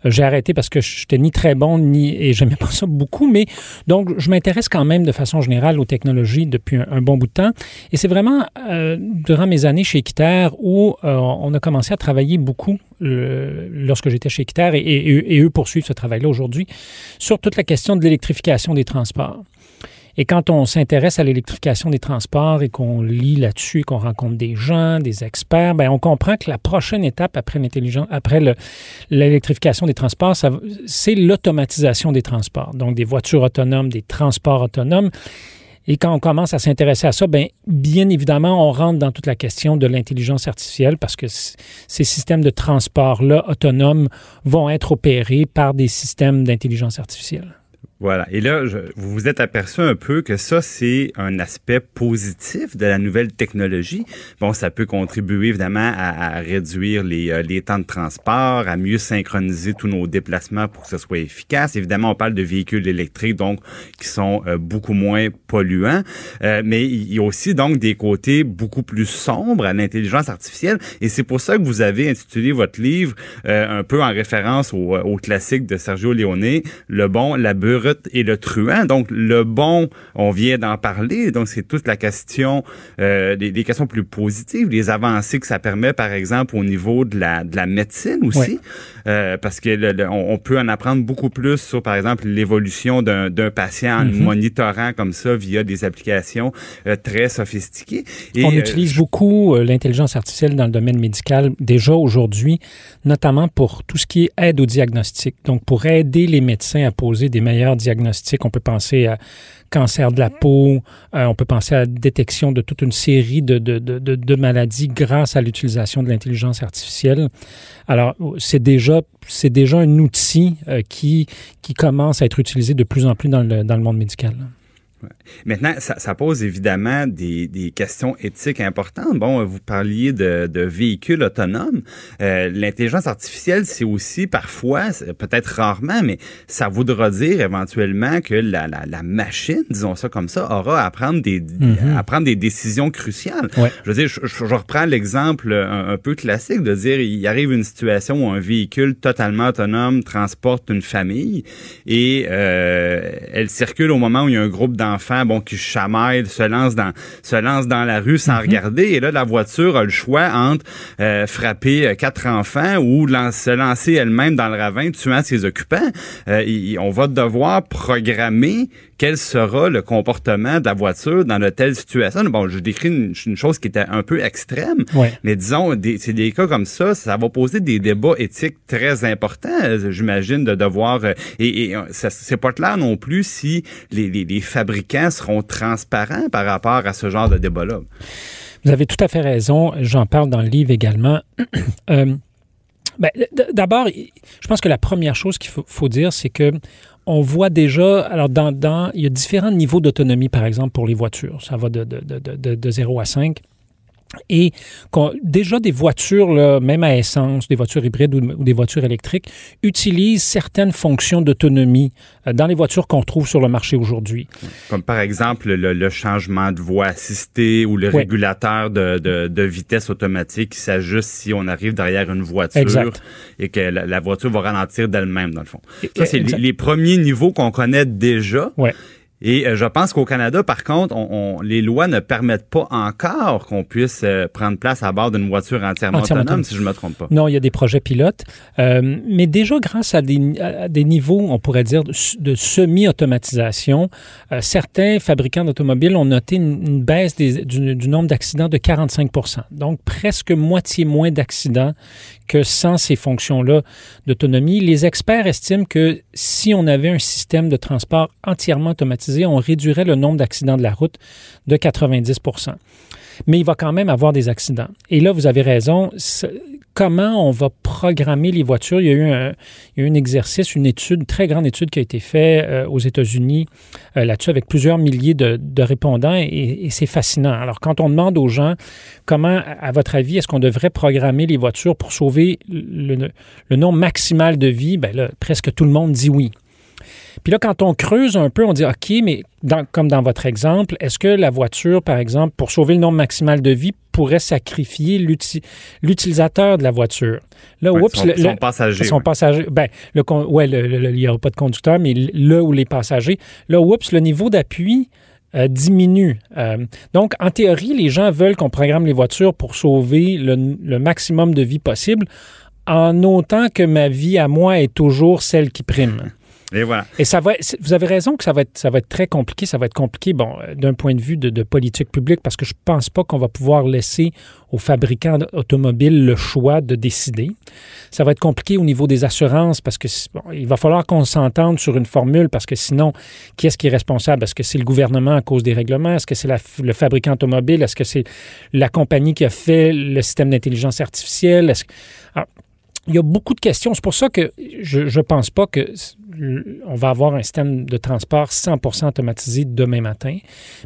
S6: Euh, j'ai arrêté parce que je n'étais ni très bon, ni et j'aimais pas ça beaucoup. Mais donc, je m'intéresse quand même de façon générale aux technologies depuis un, bon bout de temps. Et c'est vraiment durant mes années chez Equiterre où on a commencé à travailler beaucoup lorsque j'étais chez Equiterre et, et, eux poursuivent ce travail-là aujourd'hui sur toute la question de l'électrification des transports. Et quand on s'intéresse à l'électrification des transports et qu'on lit là-dessus, qu'on rencontre des gens, des experts, ben on comprend que la prochaine étape après l'intelligence, après l'électrification des transports, c'est l'automatisation des transports. Donc des voitures autonomes, des transports autonomes. Et quand on commence à s'intéresser à ça, bien, bien évidemment, on rentre dans toute la question de l'intelligence artificielle parce que ces systèmes de transport-là autonomes vont être opérés par des systèmes d'intelligence artificielle.
S1: Voilà. Et là, vous vous êtes aperçu un peu que ça, c'est un aspect positif de la nouvelle technologie. Bon, ça peut contribuer évidemment à, réduire les, euh, les, temps de transport, à mieux synchroniser tous nos déplacements pour que ce soit efficace. Évidemment, on parle de véhicules électriques, donc qui sont euh, beaucoup moins polluants. Euh, mais il y a aussi donc des côtés beaucoup plus sombres à l'intelligence artificielle. Et c'est pour ça que vous avez intitulé votre livre un peu en référence au, au classique de Sergio Leone, Le bon, la et le truand. Donc, le bon, on vient d'en parler. Donc, c'est toute la question, euh, des, questions plus positives, les avancées que ça permet, par exemple, au niveau de la, de la médecine aussi. Euh, parce que on, peut en apprendre beaucoup plus sur, par exemple, l'évolution d'un patient en mm-hmm. monitorant comme ça via des applications euh, très sophistiquées.
S6: on utilise beaucoup l'intelligence artificielle dans le domaine médical déjà aujourd'hui, notamment pour tout ce qui est aide au diagnostic. Donc, pour aider les médecins à poser des meilleurs diagnostics. On peut penser à cancer de la peau, euh, on peut penser à la détection de toute une série de, de, de, de maladies grâce à l'utilisation de l'intelligence artificielle. Alors, c'est déjà, c'est déjà un outil euh, qui, qui commence à être utilisé de plus en plus dans le, dans le monde médical.
S1: Maintenant, ça, ça, pose évidemment des, des, questions éthiques importantes. Bon, vous parliez de, de véhicules autonomes. Euh, L'intelligence artificielle, c'est aussi parfois, peut-être rarement, mais ça voudra dire éventuellement que la, la, la, machine, disons ça comme ça, aura à prendre des, mm-hmm. à prendre des décisions cruciales. Je veux dire, je, je reprends l'exemple un, peu classique de dire, il arrive une situation où un véhicule totalement autonome transporte une famille et euh, elle circule au moment où il y a un groupe d'enfants enfant bon qui chamaille, se lance dans se lance dans la rue sans mhm. regarder et là la voiture a le choix entre euh, frapper euh, quatre enfants ou se lancer elle-même dans le ravin tuant ses occupants. Euh, on va devoir programmer quel sera le comportement de la voiture dans de telles situations. Bon, je décris une, chose qui était un peu extrême, mais disons, c'est des cas comme ça, ça va poser des débats éthiques très importants, j'imagine, de devoir... et, et c'est pas clair non plus si les, les, les fabricants seront transparents par rapport à ce genre de débat-là.
S6: Vous avez tout à fait raison. J'en parle dans le livre également. Euh, ben, d'abord, je pense que la première chose qu'il faut, dire, c'est que on voit déjà, alors dans, il y a différents niveaux d'autonomie, par exemple, pour les voitures. Ça va de, de, de, de 0 à 5. Et déjà des voitures, là, même à essence, des voitures hybrides ou, des voitures électriques, utilisent certaines fonctions d'autonomie euh, dans les voitures qu'on trouve sur le marché aujourd'hui.
S1: Comme par exemple le, changement de voie assistée ou le régulateur de, de, de, vitesse automatique qui s'ajuste si on arrive derrière une voiture et que la, voiture va ralentir d'elle-même, dans le fond. Ça, c'est les, les, premiers niveaux qu'on connaît déjà.
S6: Ouais.
S1: Et euh, je pense qu'au Canada, par contre, on, les lois ne permettent pas encore qu'on puisse euh, prendre place à bord d'une voiture entièrement, autonome, si je ne me trompe pas.
S6: Non, il y a des projets pilotes. Euh, mais déjà, grâce à des, à des, niveaux, on pourrait dire, de, semi-automatisation, certains fabricants d'automobiles ont noté une, baisse des, du, du, nombre d'accidents de 45% Donc, presque moitié moins d'accidents que sans ces fonctions-là d'autonomie. Les experts estiment que si on avait un système de transport entièrement automatisé, on réduirait le nombre d'accidents de la route de 90% mais il va quand même avoir des accidents. Et là, vous avez raison. Comment on va programmer les voitures? Il y a eu un, exercice, une étude, une très grande étude qui a été faite euh, aux États-Unis euh, là-dessus avec plusieurs milliers de, répondants et, c'est fascinant. Alors, quand on demande aux gens comment, à votre avis, est-ce qu'on devrait programmer les voitures pour sauver le, le nombre maximal de vies, ben là, presque tout le monde dit oui. Puis là, quand on creuse un peu, on dit, OK, mais comme dans votre exemple, est-ce que la voiture, par exemple, pour sauver le nombre maximal de vie, pourrait sacrifier l'utilisateur de la voiture?
S1: Là, oups, son, le, passager.
S6: Son passager. Ben, le, ouais, il n'y aura pas de conducteur, mais là où les passagers. Là, oups, le niveau d'appui. Euh, diminue. Euh, donc, en théorie, les gens veulent qu'on programme les voitures pour sauver le, maximum de vie possible, en autant que ma vie à moi est toujours celle qui prime.
S1: Et voilà.
S6: Et ça va, vous avez raison que ça va être, ça va être très compliqué. Ça va être compliqué, bon, euh, d'un point de vue de, politique publique, parce que je pense pas qu'on va pouvoir laisser aux fabricants automobiles le choix de décider. Ça va être compliqué au niveau des assurances, parce que il va falloir qu'on s'entende sur une formule, parce que sinon, qui est-ce qui est responsable? Est-ce que c'est le gouvernement à cause des règlements? Est-ce que c'est le fabricant automobile? Est-ce que c'est la compagnie qui a fait le système d'intelligence artificielle? Est-ce il y a beaucoup de questions. C'est pour ça que je ne pense pas que on va avoir un système de transport 100% automatisé demain matin.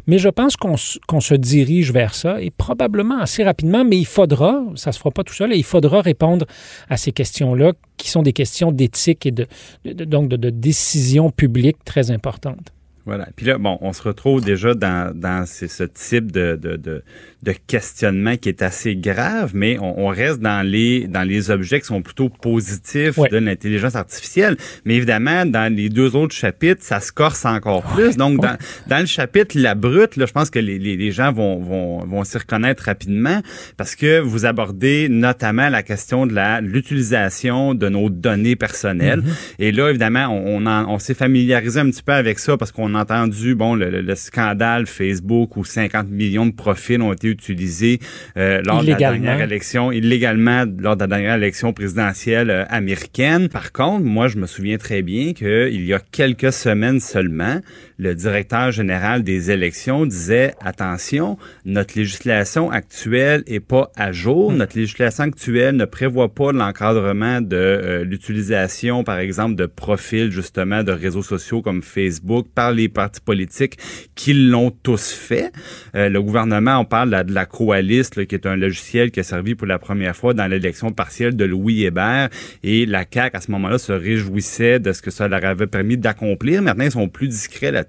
S6: Mais je pense qu'on se dirige vers ça et probablement assez rapidement, mais il faudra, ça ne se fera pas tout seul, et il faudra répondre à ces questions-là qui sont des questions d'éthique et de, donc de, de décision publique très importantes.
S1: Voilà. Puis là, bon, on se retrouve déjà dans, dans ce type de, de, de, de, questionnement qui est assez grave, mais on, on, reste dans les dans les objets qui sont plutôt positifs de l'intelligence artificielle. Mais évidemment, dans les deux autres chapitres, ça se corse encore plus. Donc, dans, dans le chapitre La Brute, là, je pense que les, les, les gens vont, vont, vont s'y reconnaître rapidement parce que vous abordez notamment la question de la l'utilisation de nos données personnelles. Mm-hmm. Et là, évidemment, on, on, on s'est familiarisé un petit peu avec ça parce qu'on on a entendu bon le, scandale Facebook où 50 millions de profils ont été utilisés euh, lors de la dernière élection illégalement lors de la dernière élection présidentielle euh, américaine. Par contre, moi je me souviens très bien qu'il y a quelques semaines seulement, le directeur général des élections disait attention, notre législation actuelle est pas à jour. Hmm. Notre législation actuelle ne prévoit pas l'encadrement de euh, l'utilisation, par exemple, de profils justement de réseaux sociaux comme Facebook par les partis politiques qui l'ont tous fait. Euh, le gouvernement, on parle de la, Coaliste, qui est un logiciel qui a servi pour la première fois dans l'élection partielle de Louis Hébert, et la CAQ à ce moment-là se réjouissait de ce que ça leur avait permis d'accomplir. Maintenant, ils sont plus discrets là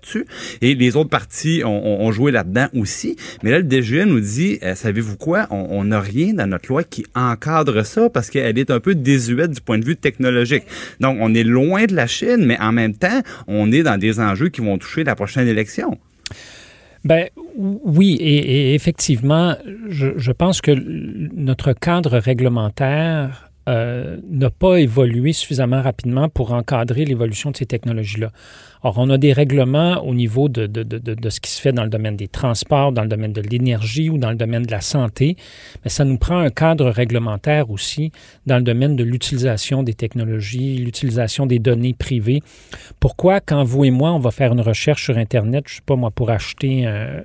S1: et les autres partis ont, joué là-dedans aussi. Mais là, le DGE nous dit, euh, savez-vous quoi? On n'a rien dans notre loi qui encadre ça parce qu'elle est un peu désuète du point de vue technologique. Donc, on est loin de la Chine, mais en même temps, on est dans des enjeux qui vont toucher la prochaine élection?
S6: Ben oui, et, effectivement, je, pense que notre cadre réglementaire euh, n'a pas évolué suffisamment rapidement pour encadrer l'évolution de ces technologies-là. Or, on a des règlements au niveau de, de, de, de, ce qui se fait dans le domaine des transports, dans le domaine de l'énergie ou dans le domaine de la santé, mais ça nous prend un cadre réglementaire aussi dans le domaine de l'utilisation des technologies, l'utilisation des données privées. Pourquoi, quand vous et moi, on va faire une recherche sur Internet, je sais pas moi, pour acheter un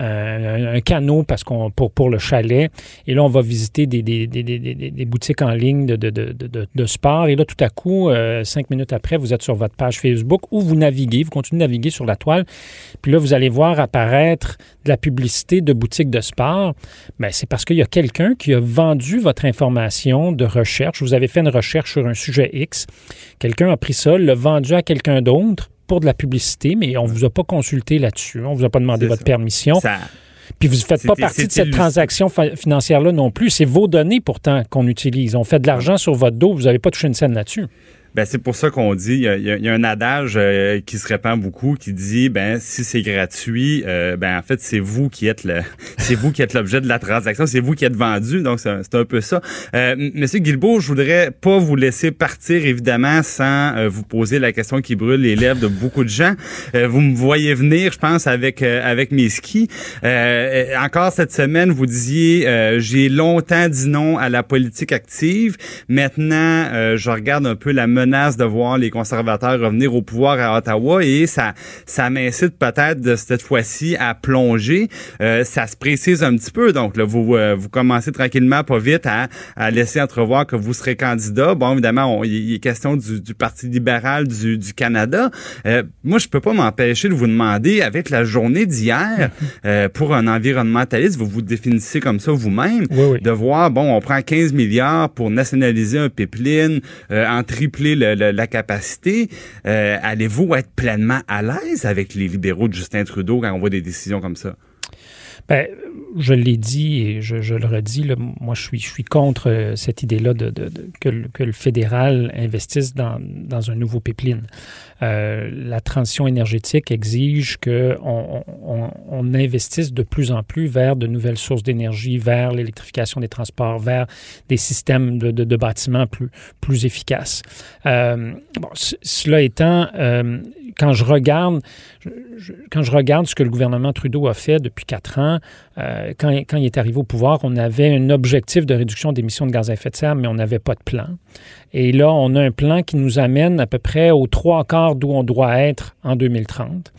S6: un, canot parce qu'on pour, pour le chalet. Et là, on va visiter des, des, des, des boutiques en ligne de, de, de, de, sport. Et là, tout à coup, euh, cinq minutes après, vous êtes sur votre page Facebook où vous naviguez, vous continuez de naviguer sur la toile. Puis là, vous allez voir apparaître de la publicité de boutiques de sport. Bien, c'est parce qu'il y a quelqu'un qui a vendu votre information de recherche. Vous avez fait une recherche sur un sujet X. Quelqu'un a pris ça, l'a vendu à quelqu'un d'autre pour de la publicité, mais on ne vous a pas consulté là-dessus. On ne vous a pas demandé votre permission. Puis vous ne faites pas partie de cette transaction financière-là non plus. C'est vos données pourtant qu'on utilise. On fait de l'argent sur votre dos. Vous n'avez pas touché une scène là-dessus.
S1: Ben, c'est pour ça qu'on dit, il y, a, un adage euh, qui se répand beaucoup qui dit, ben si c'est gratuit, euh, ben en fait c'est vous qui êtes le, c'est vous qui êtes l'objet de la transaction, c'est vous qui êtes vendu, donc c'est un peu ça. Euh, Monsieur Guilbeault, je voudrais pas vous laisser partir évidemment sans euh, vous poser la question qui brûle les lèvres de beaucoup de gens. vous me voyez venir, je pense, avec avec mes skis. encore cette semaine, vous disiez, j'ai longtemps dit non à la politique active. Maintenant, je regarde un peu la menace de voir les conservateurs revenir au pouvoir à Ottawa et ça, ça m'incite peut-être de cette fois-ci à plonger. Euh, ça se précise un petit peu, donc là, vous, euh, vous commencez tranquillement, pas vite, à, à, laisser entrevoir que vous serez candidat. Bon, évidemment, il est question du, du, Parti libéral du, du Canada. Euh, moi, je peux pas m'empêcher de vous demander, avec la journée d'hier, pour un environnementaliste, vous vous définissez comme ça vous-même, de voir, bon, on prend 15 milliards pour nationaliser un pipeline, en tripler la capacité, euh, allez-vous être pleinement à l'aise avec les libéraux de Justin Trudeau quand on voit des décisions comme ça?
S6: Ben, je l'ai dit et je, le redis, moi je suis, je suis contre euh, cette idée-là de, que, le fédéral investisse dans, un nouveau pipeline. Euh, la transition énergétique exige qu'on on, investisse de plus en plus vers de nouvelles sources d'énergie, vers l'électrification des transports, vers des systèmes de, bâtiments plus, plus efficaces. Euh, cela étant, quand je regarde, quand je regarde ce que le gouvernement Trudeau a fait depuis quatre ans, euh, quand, quand, il est arrivé au pouvoir, on avait un objectif de réduction d'émissions de gaz à effet de serre, mais on n'avait pas de plan. Et là, on a un plan qui nous amène à peu près aux trois quarts d'où on doit être en 2030.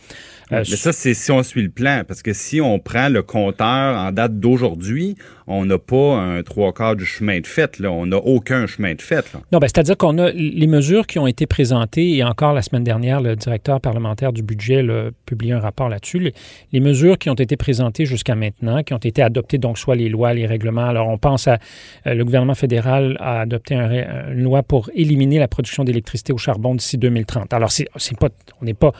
S1: Euh, mais ça, c'est si on suit le plan, parce que si on prend le compteur en date d'aujourd'hui, on n'a pas un trois quarts du chemin de fait. Là. On n'a aucun chemin de fait.
S6: Non, ben, c'est-à-dire qu'on a les mesures qui ont été présentées, et encore la semaine dernière, le directeur parlementaire du budget a publié un rapport là-dessus. Les, mesures qui ont été présentées jusqu'à maintenant, qui ont été adoptées, donc soit les lois, les règlements. Alors, on pense à euh, le gouvernement fédéral a adopté une loi pour éliminer la production d'électricité au charbon d'ici 2030. Alors, c'est, pas, on n'est pas,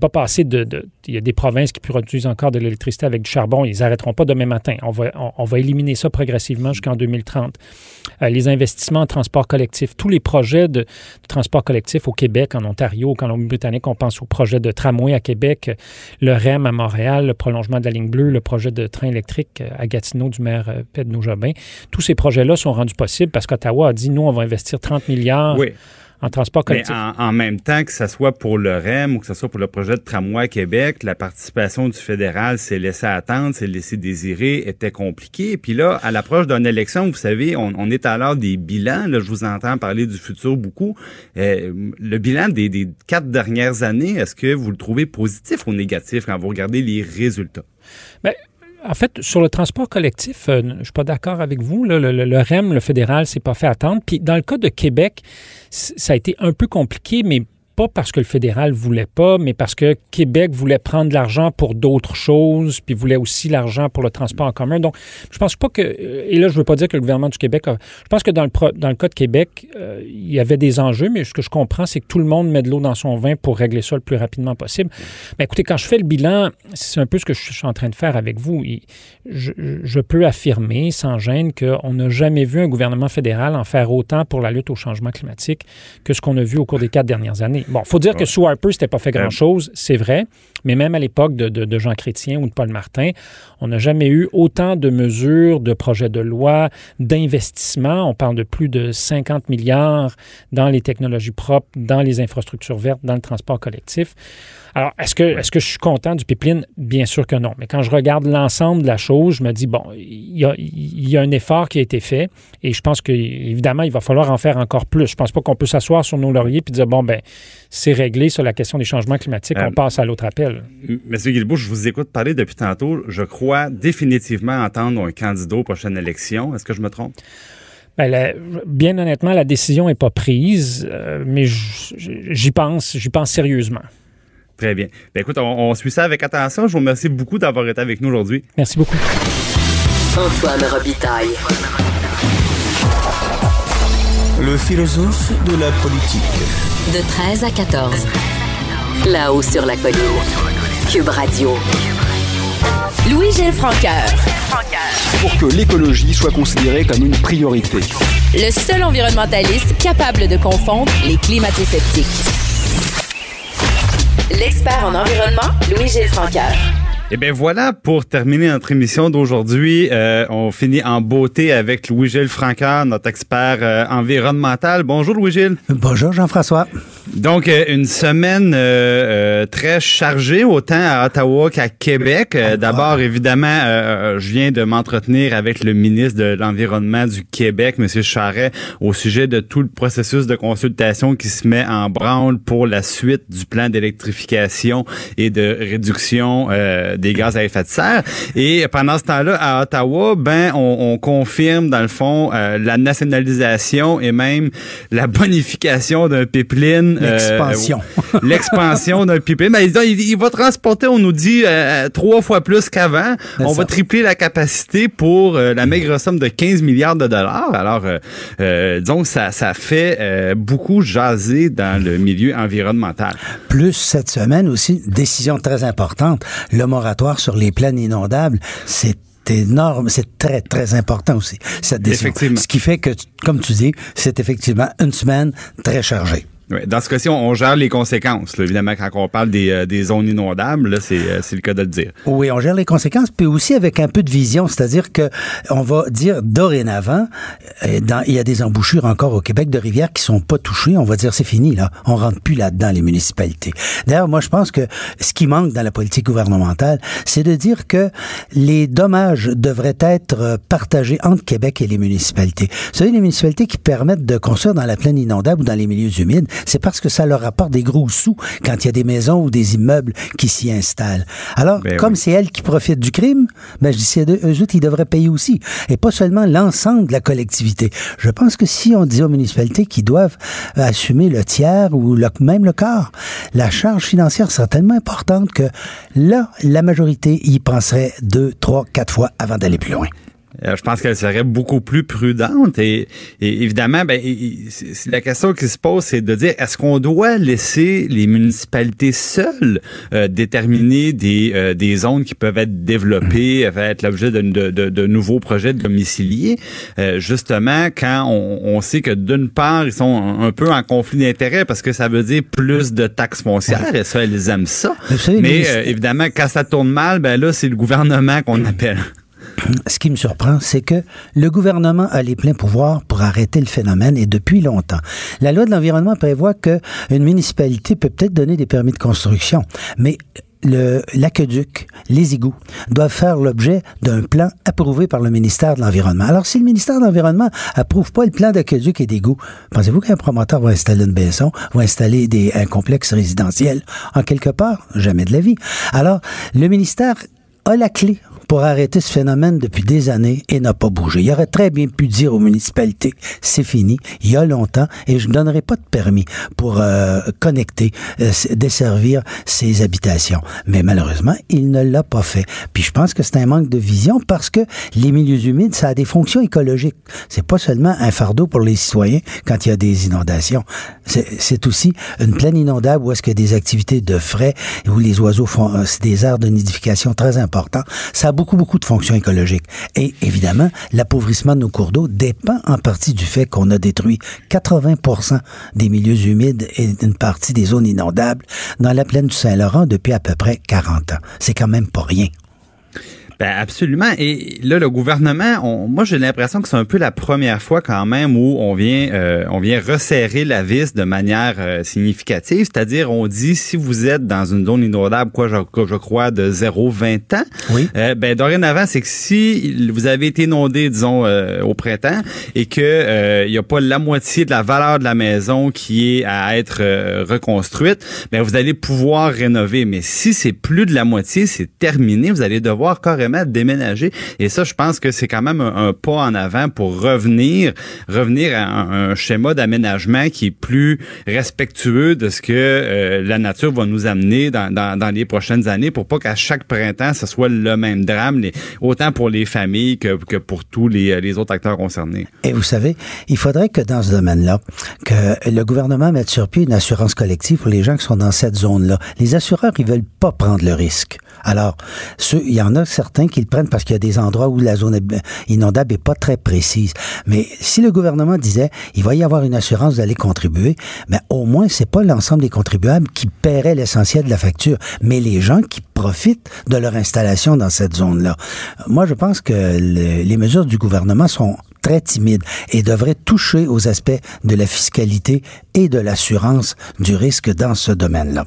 S6: pas passé de, il y a des provinces qui produisent encore de l'électricité avec du charbon. Ils n'arrêteront pas demain matin. On va, on, va éliminer ça progressivement jusqu'en 2030. Euh, les investissements en transport collectif, tous les projets de, transport collectif au Québec, en Ontario, au Colombie-Britannique, on pense au projet de tramway à Québec, le REM à Montréal, le prolongement de la ligne bleue, le projet de train électrique à Gatineau du maire euh, Pedro Jobin. Tous ces projets-là sont rendus possibles parce qu'Ottawa a dit, nous, on va investir 30 milliards.
S1: Oui
S6: en transport collectif.
S1: Mais en, même temps, que ce soit pour le REM ou que ce soit pour le projet de tramway à Québec, la participation du fédéral s'est laissée attendre, s'est laissée désirer, était compliquée. Puis là, à l'approche d'une élection, vous savez, on, est à l'heure des bilans. Là, je vous entends parler du futur beaucoup. Euh, le bilan des, quatre dernières années, est-ce que vous le trouvez positif ou négatif quand vous regardez les résultats?
S6: Bien, en fait, sur le transport collectif, euh, je suis pas d'accord avec vous. le, le, REM, le fédéral, s'est pas fait attendre. Puis dans le cas de Québec, ça a été un peu compliqué, mais pas parce que le fédéral voulait pas, mais parce que Québec voulait prendre de l'argent pour d'autres choses, puis voulait aussi l'argent pour le transport en commun. Donc, je pense pas que, et là, je veux pas dire que le gouvernement du Québec a, je pense que dans le, dans le cas de Québec, euh, il y avait des enjeux, mais ce que je comprends, c'est que tout le monde met de l'eau dans son vin pour régler ça le plus rapidement possible. Mais écoutez, quand je fais le bilan, c'est un peu ce que je suis en train de faire avec vous. Je, je peux affirmer sans gêne qu'on n'a jamais vu un gouvernement fédéral en faire autant pour la lutte au changement climatique que ce qu'on a vu au cours des quatre dernières années. Bon, faut dire que sous Harper, c'était pas fait grand-chose, c'est vrai, mais même à l'époque de, Jean Chrétien ou de Paul Martin, on n'a jamais eu autant de mesures, de projets de loi, d'investissements. On parle de plus de 50 milliards dans les technologies propres, dans les infrastructures vertes, dans le transport collectif. Alors, est-ce que, je suis content du pipeline? Bien sûr que non. Mais quand je regarde l'ensemble de la chose, je me dis, bon, il y a, il y a un effort qui a été fait et je pense qu'évidemment, il va falloir en faire encore plus. Je pense pas qu'on peut s'asseoir sur nos lauriers et dire, bon, ben c'est réglé sur la question des changements climatiques, on euh, passe à l'autre appel.
S1: Monsieur Guilbeault, je vous écoute parler depuis tantôt. Je crois définitivement entendre un candidat aux prochaines élections. Est-ce que je me trompe?
S6: La, bien honnêtement, la décision n'est pas prise, euh, mais j'y pense, j'y pense sérieusement.
S1: Très bien. Ben, écoute, on, on, suit ça avec attention. Je vous remercie beaucoup d'avoir été avec nous aujourd'hui.
S6: Merci beaucoup.
S4: Antoine Robitaille.
S7: Le philosophe de la politique.
S4: De 13 à 14. Là-haut sur la colline. Cube Radio.
S8: Louis-Gilles Francaire.
S9: Pour que l'écologie soit considérée comme une priorité.
S8: Le seul environnementaliste capable de confondre les climato-sceptiques. L'expert en environnement, Louis-Gilles Francaire.
S1: Et eh bien voilà, pour terminer notre émission d'aujourd'hui, euh, on finit en beauté avec Louis-Gilles Francard, notre expert euh, environnemental. Bonjour Louis-Gilles.
S10: Bonjour Jean-François.
S1: Donc, euh, une semaine euh, très chargée, autant à Ottawa qu'à Québec. D'abord, évidemment, je viens de m'entretenir avec le ministre de l'Environnement du Québec, M. Charret, au sujet de tout le processus de consultation qui se met en branle pour la suite du plan d'électrification et de réduction des gaz à effet de serre. Et pendant ce temps-là, à Ottawa, ben, on, on confirme, dans le fond, euh, la nationalisation et même la bonification d'un pipeline.
S10: Euh, l'expansion.
S1: Euh, l'expansion d'un pipeline. Ben, il, il, va transporter, on nous dit, euh, trois fois plus qu'avant. On ça. va tripler la capacité pour la maigre somme de 15 milliards de dollars. Alors, disons, ça, ça fait beaucoup jaser dans le milieu environnemental.
S10: Plus cette semaine aussi, décision très importante, le moratoire sur les plaines inondables, c'est énorme, c'est très, très important aussi, cette décision. Ce qui fait que, comme tu dis, c'est effectivement une semaine très chargée.
S1: Dans ce cas-ci, on, gère les conséquences. Évidemment, quand on parle des, euh, zones inondables, euh, c'est le cas de le dire.
S10: Oui, on gère les conséquences, puis aussi avec un peu de vision, c'est-à-dire que on va dire dorénavant, euh, dans, il y a des embouchures encore au Québec de rivières qui sont pas touchées. On va dire c'est fini là, on rentre plus là-dedans les municipalités. D'ailleurs, moi je pense que ce qui manque dans la politique gouvernementale, c'est de dire que les dommages devraient être partagés entre Québec et les municipalités. Vous savez, les municipalités qui permettent de construire dans la plaine inondable ou dans les milieux humides, c'est parce que ça leur rapporte des gros sous quand il y a des maisons ou des immeubles qui s'y installent. Alors, ben comme oui. c'est elles qui profitent du crime, ben, je dis, c'est eux autres, ils devraient payer aussi. Et pas seulement l'ensemble de la collectivité. Je pense que si on dit aux municipalités qu'ils doivent assumer le tiers ou le, même le quart, la charge financière sera tellement importante que là, la majorité y penserait deux, trois, quatre fois avant d'aller plus loin.
S1: Euh, je pense qu'elle serait beaucoup plus prudente et, et évidemment, ben, la question qui se pose, c'est de dire est-ce qu'on doit laisser les municipalités seules euh, déterminer des, euh, des zones qui peuvent être développées, mmh. être l'objet de, de, de, de, nouveaux projets de domicilier, justement quand on, on, sait que d'une part ils sont un, un peu en conflit d'intérêts parce que ça veut dire plus de taxes foncières et ça elles aiment ça, mais, mais évidemment quand ça tourne mal, ben là c'est le gouvernement qu'on appelle
S10: ce qui me surprend, c'est que le gouvernement a les pleins pouvoirs pour arrêter le phénomène et depuis longtemps. La loi de l'environnement prévoit que une municipalité peut peut-être donner des permis de construction, mais l'aqueduc, les égouts doivent faire l'objet d'un plan approuvé par le ministère de l'Environnement. Alors, si le ministère de l'Environnement approuve pas le plan d'aqueduc et d'égouts, pensez-vous qu'un promoteur va installer une baisson, va installer un complexe résidentiel? En quelque part? Jamais de la vie. Alors, le ministère a la clé pour arrêter ce phénomène depuis des années et n'a pas bougé. Il aurait très bien pu dire aux municipalités, c'est fini, il y a longtemps, et je ne donnerai pas de permis pour euh, connecter, euh, desservir ces habitations. Mais malheureusement, il ne l'a pas fait. Puis je pense que c'est un manque de vision parce que les milieux humides, ça a des fonctions écologiques. C'est pas seulement un fardeau pour les citoyens quand il y a des inondations. C'est aussi une plaine inondable où est-ce que des activités de frais, où les oiseaux font, euh, des aires de nidification très importants. Ça beaucoup, beaucoup de fonctions écologiques. Et évidemment, l'appauvrissement de nos cours d'eau dépend en partie du fait qu'on a détruit 80% des milieux humides et une partie des zones inondables dans la plaine du Saint-Laurent depuis à peu près 40 ans. C'est quand même pas rien.
S1: Ben absolument. Et là, le gouvernement, on, moi j'ai l'impression que c'est un peu la première fois quand même où on vient, euh, on vient resserrer la vis de manière euh, significative. C'est-à-dire, on dit si vous êtes dans une zone inondable, quoi, je, je crois, de 0-20 ans,
S10: oui.
S1: euh, ben dorénavant, c'est que si vous avez été inondé, disons, euh, au printemps, et que il n'y a pas la moitié de la valeur de la maison qui est à être reconstruite, ben vous allez pouvoir rénover. Mais si c'est plus de la moitié, c'est terminé, vous allez devoir carrément déménager. Et ça, je pense que c'est quand même un, pas en avant pour revenir, revenir à un, schéma d'aménagement qui est plus respectueux de ce que euh, la nature va nous amener dans, dans, les prochaines années pour pas qu'à chaque printemps, ce soit le même drame, autant pour les familles que, que pour tous les, les autres acteurs concernés.
S10: Et vous savez, il faudrait que dans ce domaine-là, que le gouvernement mette sur pied une assurance collective pour les gens qui sont dans cette zone-là. Les assureurs, ils veulent pas prendre le risque. Alors, il y en a certains qui le prennent parce qu'il y a des endroits où la zone inondable est pas très précise. Mais si le gouvernement disait, il va y avoir une assurance, allez contribuer, mais ben, au moins, c'est pas l'ensemble des contribuables qui paieraient l'essentiel de la facture, mais les gens qui profitent de leur installation dans cette zone-là. Moi, je pense que les mesures du gouvernement sont très timides et devraient toucher aux aspects de la fiscalité et de l'assurance du risque dans ce domaine-là.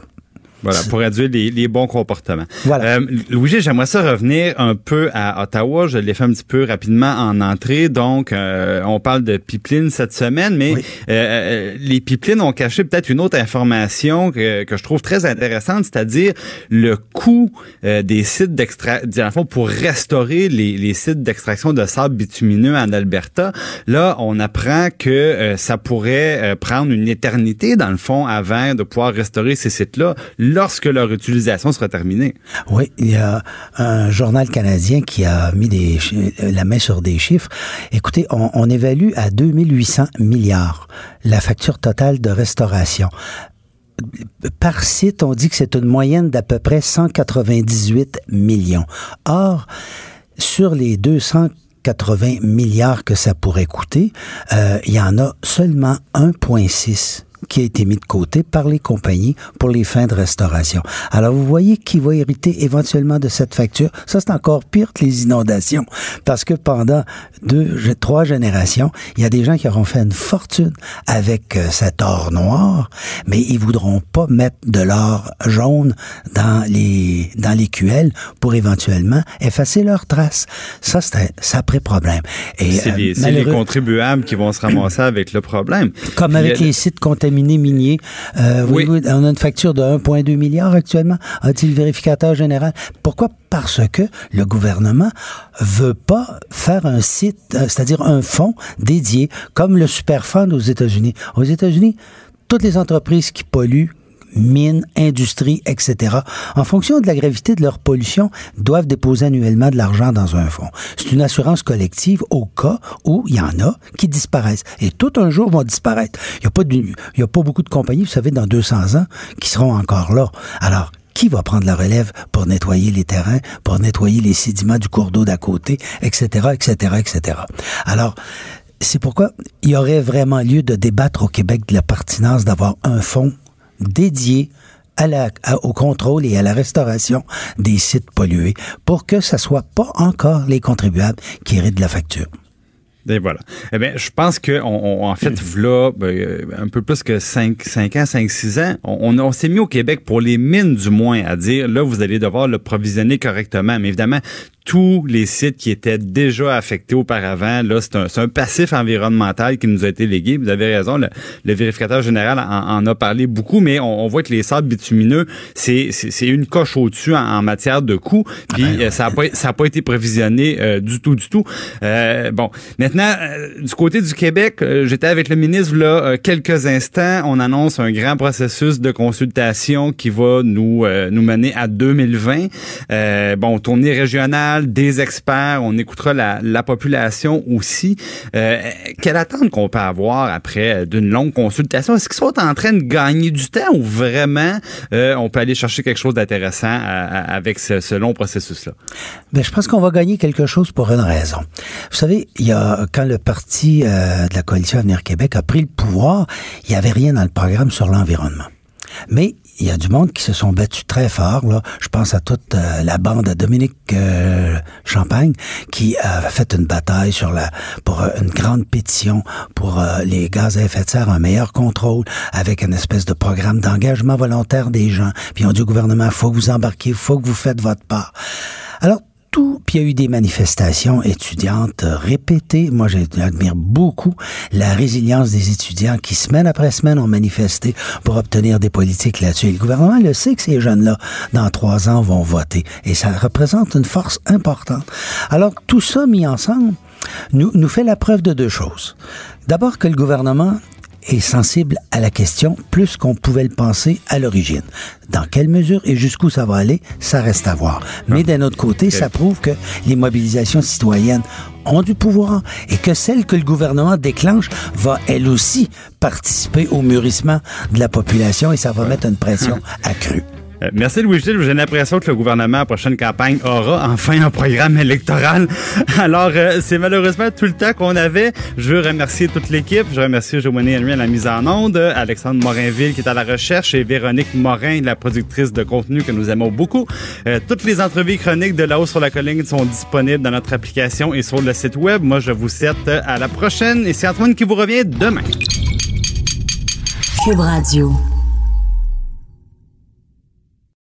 S1: Voilà, pour réduire les, les bons comportements.
S10: Voilà.
S1: Euh, Louis, j'aimerais ça revenir un peu à Ottawa. Je l'ai fait un petit peu rapidement en entrée. Donc, euh, on parle de pipeline cette semaine, mais euh, euh, les pipelines ont caché peut-être une autre information que, que je trouve très intéressante, c'est-à-dire le coût des sites d'extraction, pour restaurer les, les sites d'extraction de sable bitumineux en Alberta. Là, on apprend que ça pourrait prendre une éternité, dans le fond, avant de pouvoir restaurer ces sites-là lorsque leur utilisation sera terminée.
S10: Oui, il y a un journal canadien qui a mis la main sur des chiffres. Écoutez, on, on évalue à 2800 milliards la facture totale de restauration par site, on dit que c'est une moyenne d'à peu près 198 millions. Or, sur les 280 milliards que ça pourrait coûter, euh, il y en a seulement 1,6 qui a été mis de côté par les compagnies pour les fins de restauration. Alors, vous voyez qui va hériter éventuellement de cette facture? Ça, c'est encore pire que les inondations, parce que pendant deux, trois générations, il y a des gens qui auront fait une fortune avec euh, cet or noir, mais ils voudront pas mettre de l'or jaune dans les dans les QL pour éventuellement effacer leurs traces. Ça, c'est un sacré problème.
S1: Et c'est les, euh, les, contribuables qui vont se ramasser avec le problème.
S10: Comme avec les sites contaminés minier. Euh, oui. on a une facture de 1,2 milliard actuellement, a dit le vérificateur général? Pourquoi? Parce que le gouvernement veut pas faire un site, euh, c'est-à-dire un fonds dédié, comme le Superfund aux États-Unis. Aux États-Unis, toutes les entreprises qui polluent, mines, industries, etc., en fonction de la gravité de leur pollution, doivent déposer annuellement de l'argent dans un fonds. C'est une assurance collective au cas où il y en a qui disparaissent. Et tout un jour vont disparaître. Il n'y a, pas a pas beaucoup de compagnies, vous savez, dans 200 ans, qui seront encore là. Alors, qui va prendre la relève pour nettoyer les terrains, pour nettoyer les sédiments du cours d'eau d'à côté, etc., etc., etc. Alors, c'est pourquoi il y aurait vraiment lieu de débattre au Québec de la pertinence d'avoir un fonds dédié au contrôle et à la restauration des sites pollués pour que ce soit pas encore les contribuables qui héritent de la facture.
S1: Et voilà. Eh bien, je pense que on, en fait, là, ben, un peu plus que 5, 5 ans, 5, 6 ans, on, on s'est mis au Québec pour les mines du moins à dire, là, vous allez devoir le provisionner correctement. Mais évidemment, tous les sites qui étaient déjà affectés auparavant. Là, c'est un, un, passif environnemental qui nous a été légué. Vous avez raison, le, le vérificateur général en, en, a parlé beaucoup, mais on, on voit que les sables bitumineux, c'est, c'est, une coche au-dessus en, matière de coûts. Puis ah ben, euh, ça n'a pas, ça a pas été prévisionné euh, du tout, du tout. Euh, bon, maintenant, euh, du côté du Québec, j'étais avec le ministre là quelques instants. On annonce un grand processus de consultation qui va nous, nous mener à 2020. bon, tournée régionale des experts, on écoutera la, la population aussi. Euh, quelle attente qu'on peut avoir après d'une longue consultation? Est-ce qu'ils sont en train de gagner du temps ou vraiment euh, on peut aller chercher quelque chose d'intéressant avec ce, ce, long processus-là?
S10: Ben, je pense qu'on va gagner quelque chose pour une raison. Vous savez, il y a quand le parti euh, de la coalition Avenir Québec a pris le pouvoir, il n'y avait rien dans le programme sur l'environnement. Mais il y a du monde qui se sont battus très fort. Là. Je pense à toute euh, la bande à Dominique euh, Champagne qui a fait une bataille sur la pour euh, une grande pétition pour les gaz à effet de serre, un meilleur contrôle avec une espèce de programme d'engagement volontaire des gens. Puis on dit au gouvernement, faut que vous embarquiez, faut que vous faites votre part. Alors puis il y a eu des manifestations étudiantes répétées. Moi, j'admire beaucoup la résilience des étudiants qui, semaine après semaine, ont manifesté pour obtenir des politiques là-dessus. Et le gouvernement le sait que ces jeunes-là, dans trois ans, vont voter. Et ça représente une force importante. Alors, tout ça mis ensemble, nous, nous fait la preuve de deux choses. D'abord que le gouvernement est sensible à la question plus qu'on pouvait le penser à l'origine. Dans quelle mesure et jusqu'où ça va aller, ça reste à voir. Mais d'un autre côté, ça prouve que les mobilisations citoyennes ont du pouvoir et que celle que le gouvernement déclenche va elle aussi participer au mûrissement de la population et ça va mettre une pression accrue.
S1: Euh, merci Louis-Gilles. J'ai l'impression que le gouvernement, à la prochaine campagne, aura enfin un programme électoral. Alors, euh, c'est malheureusement tout le temps qu'on avait. Je veux remercier toute l'équipe. Je remercie Joanie Henry à la mise en onde, Alexandre Morinville qui est à la recherche et Véronique Morin, la productrice de contenu que nous aimons beaucoup. Euh, toutes les entrevues chroniques de La Haut sur la Colline sont disponibles dans notre application et sur le site web. Moi, je vous souhaite à la prochaine et c'est Antoine qui vous revient demain.
S4: Cube Radio.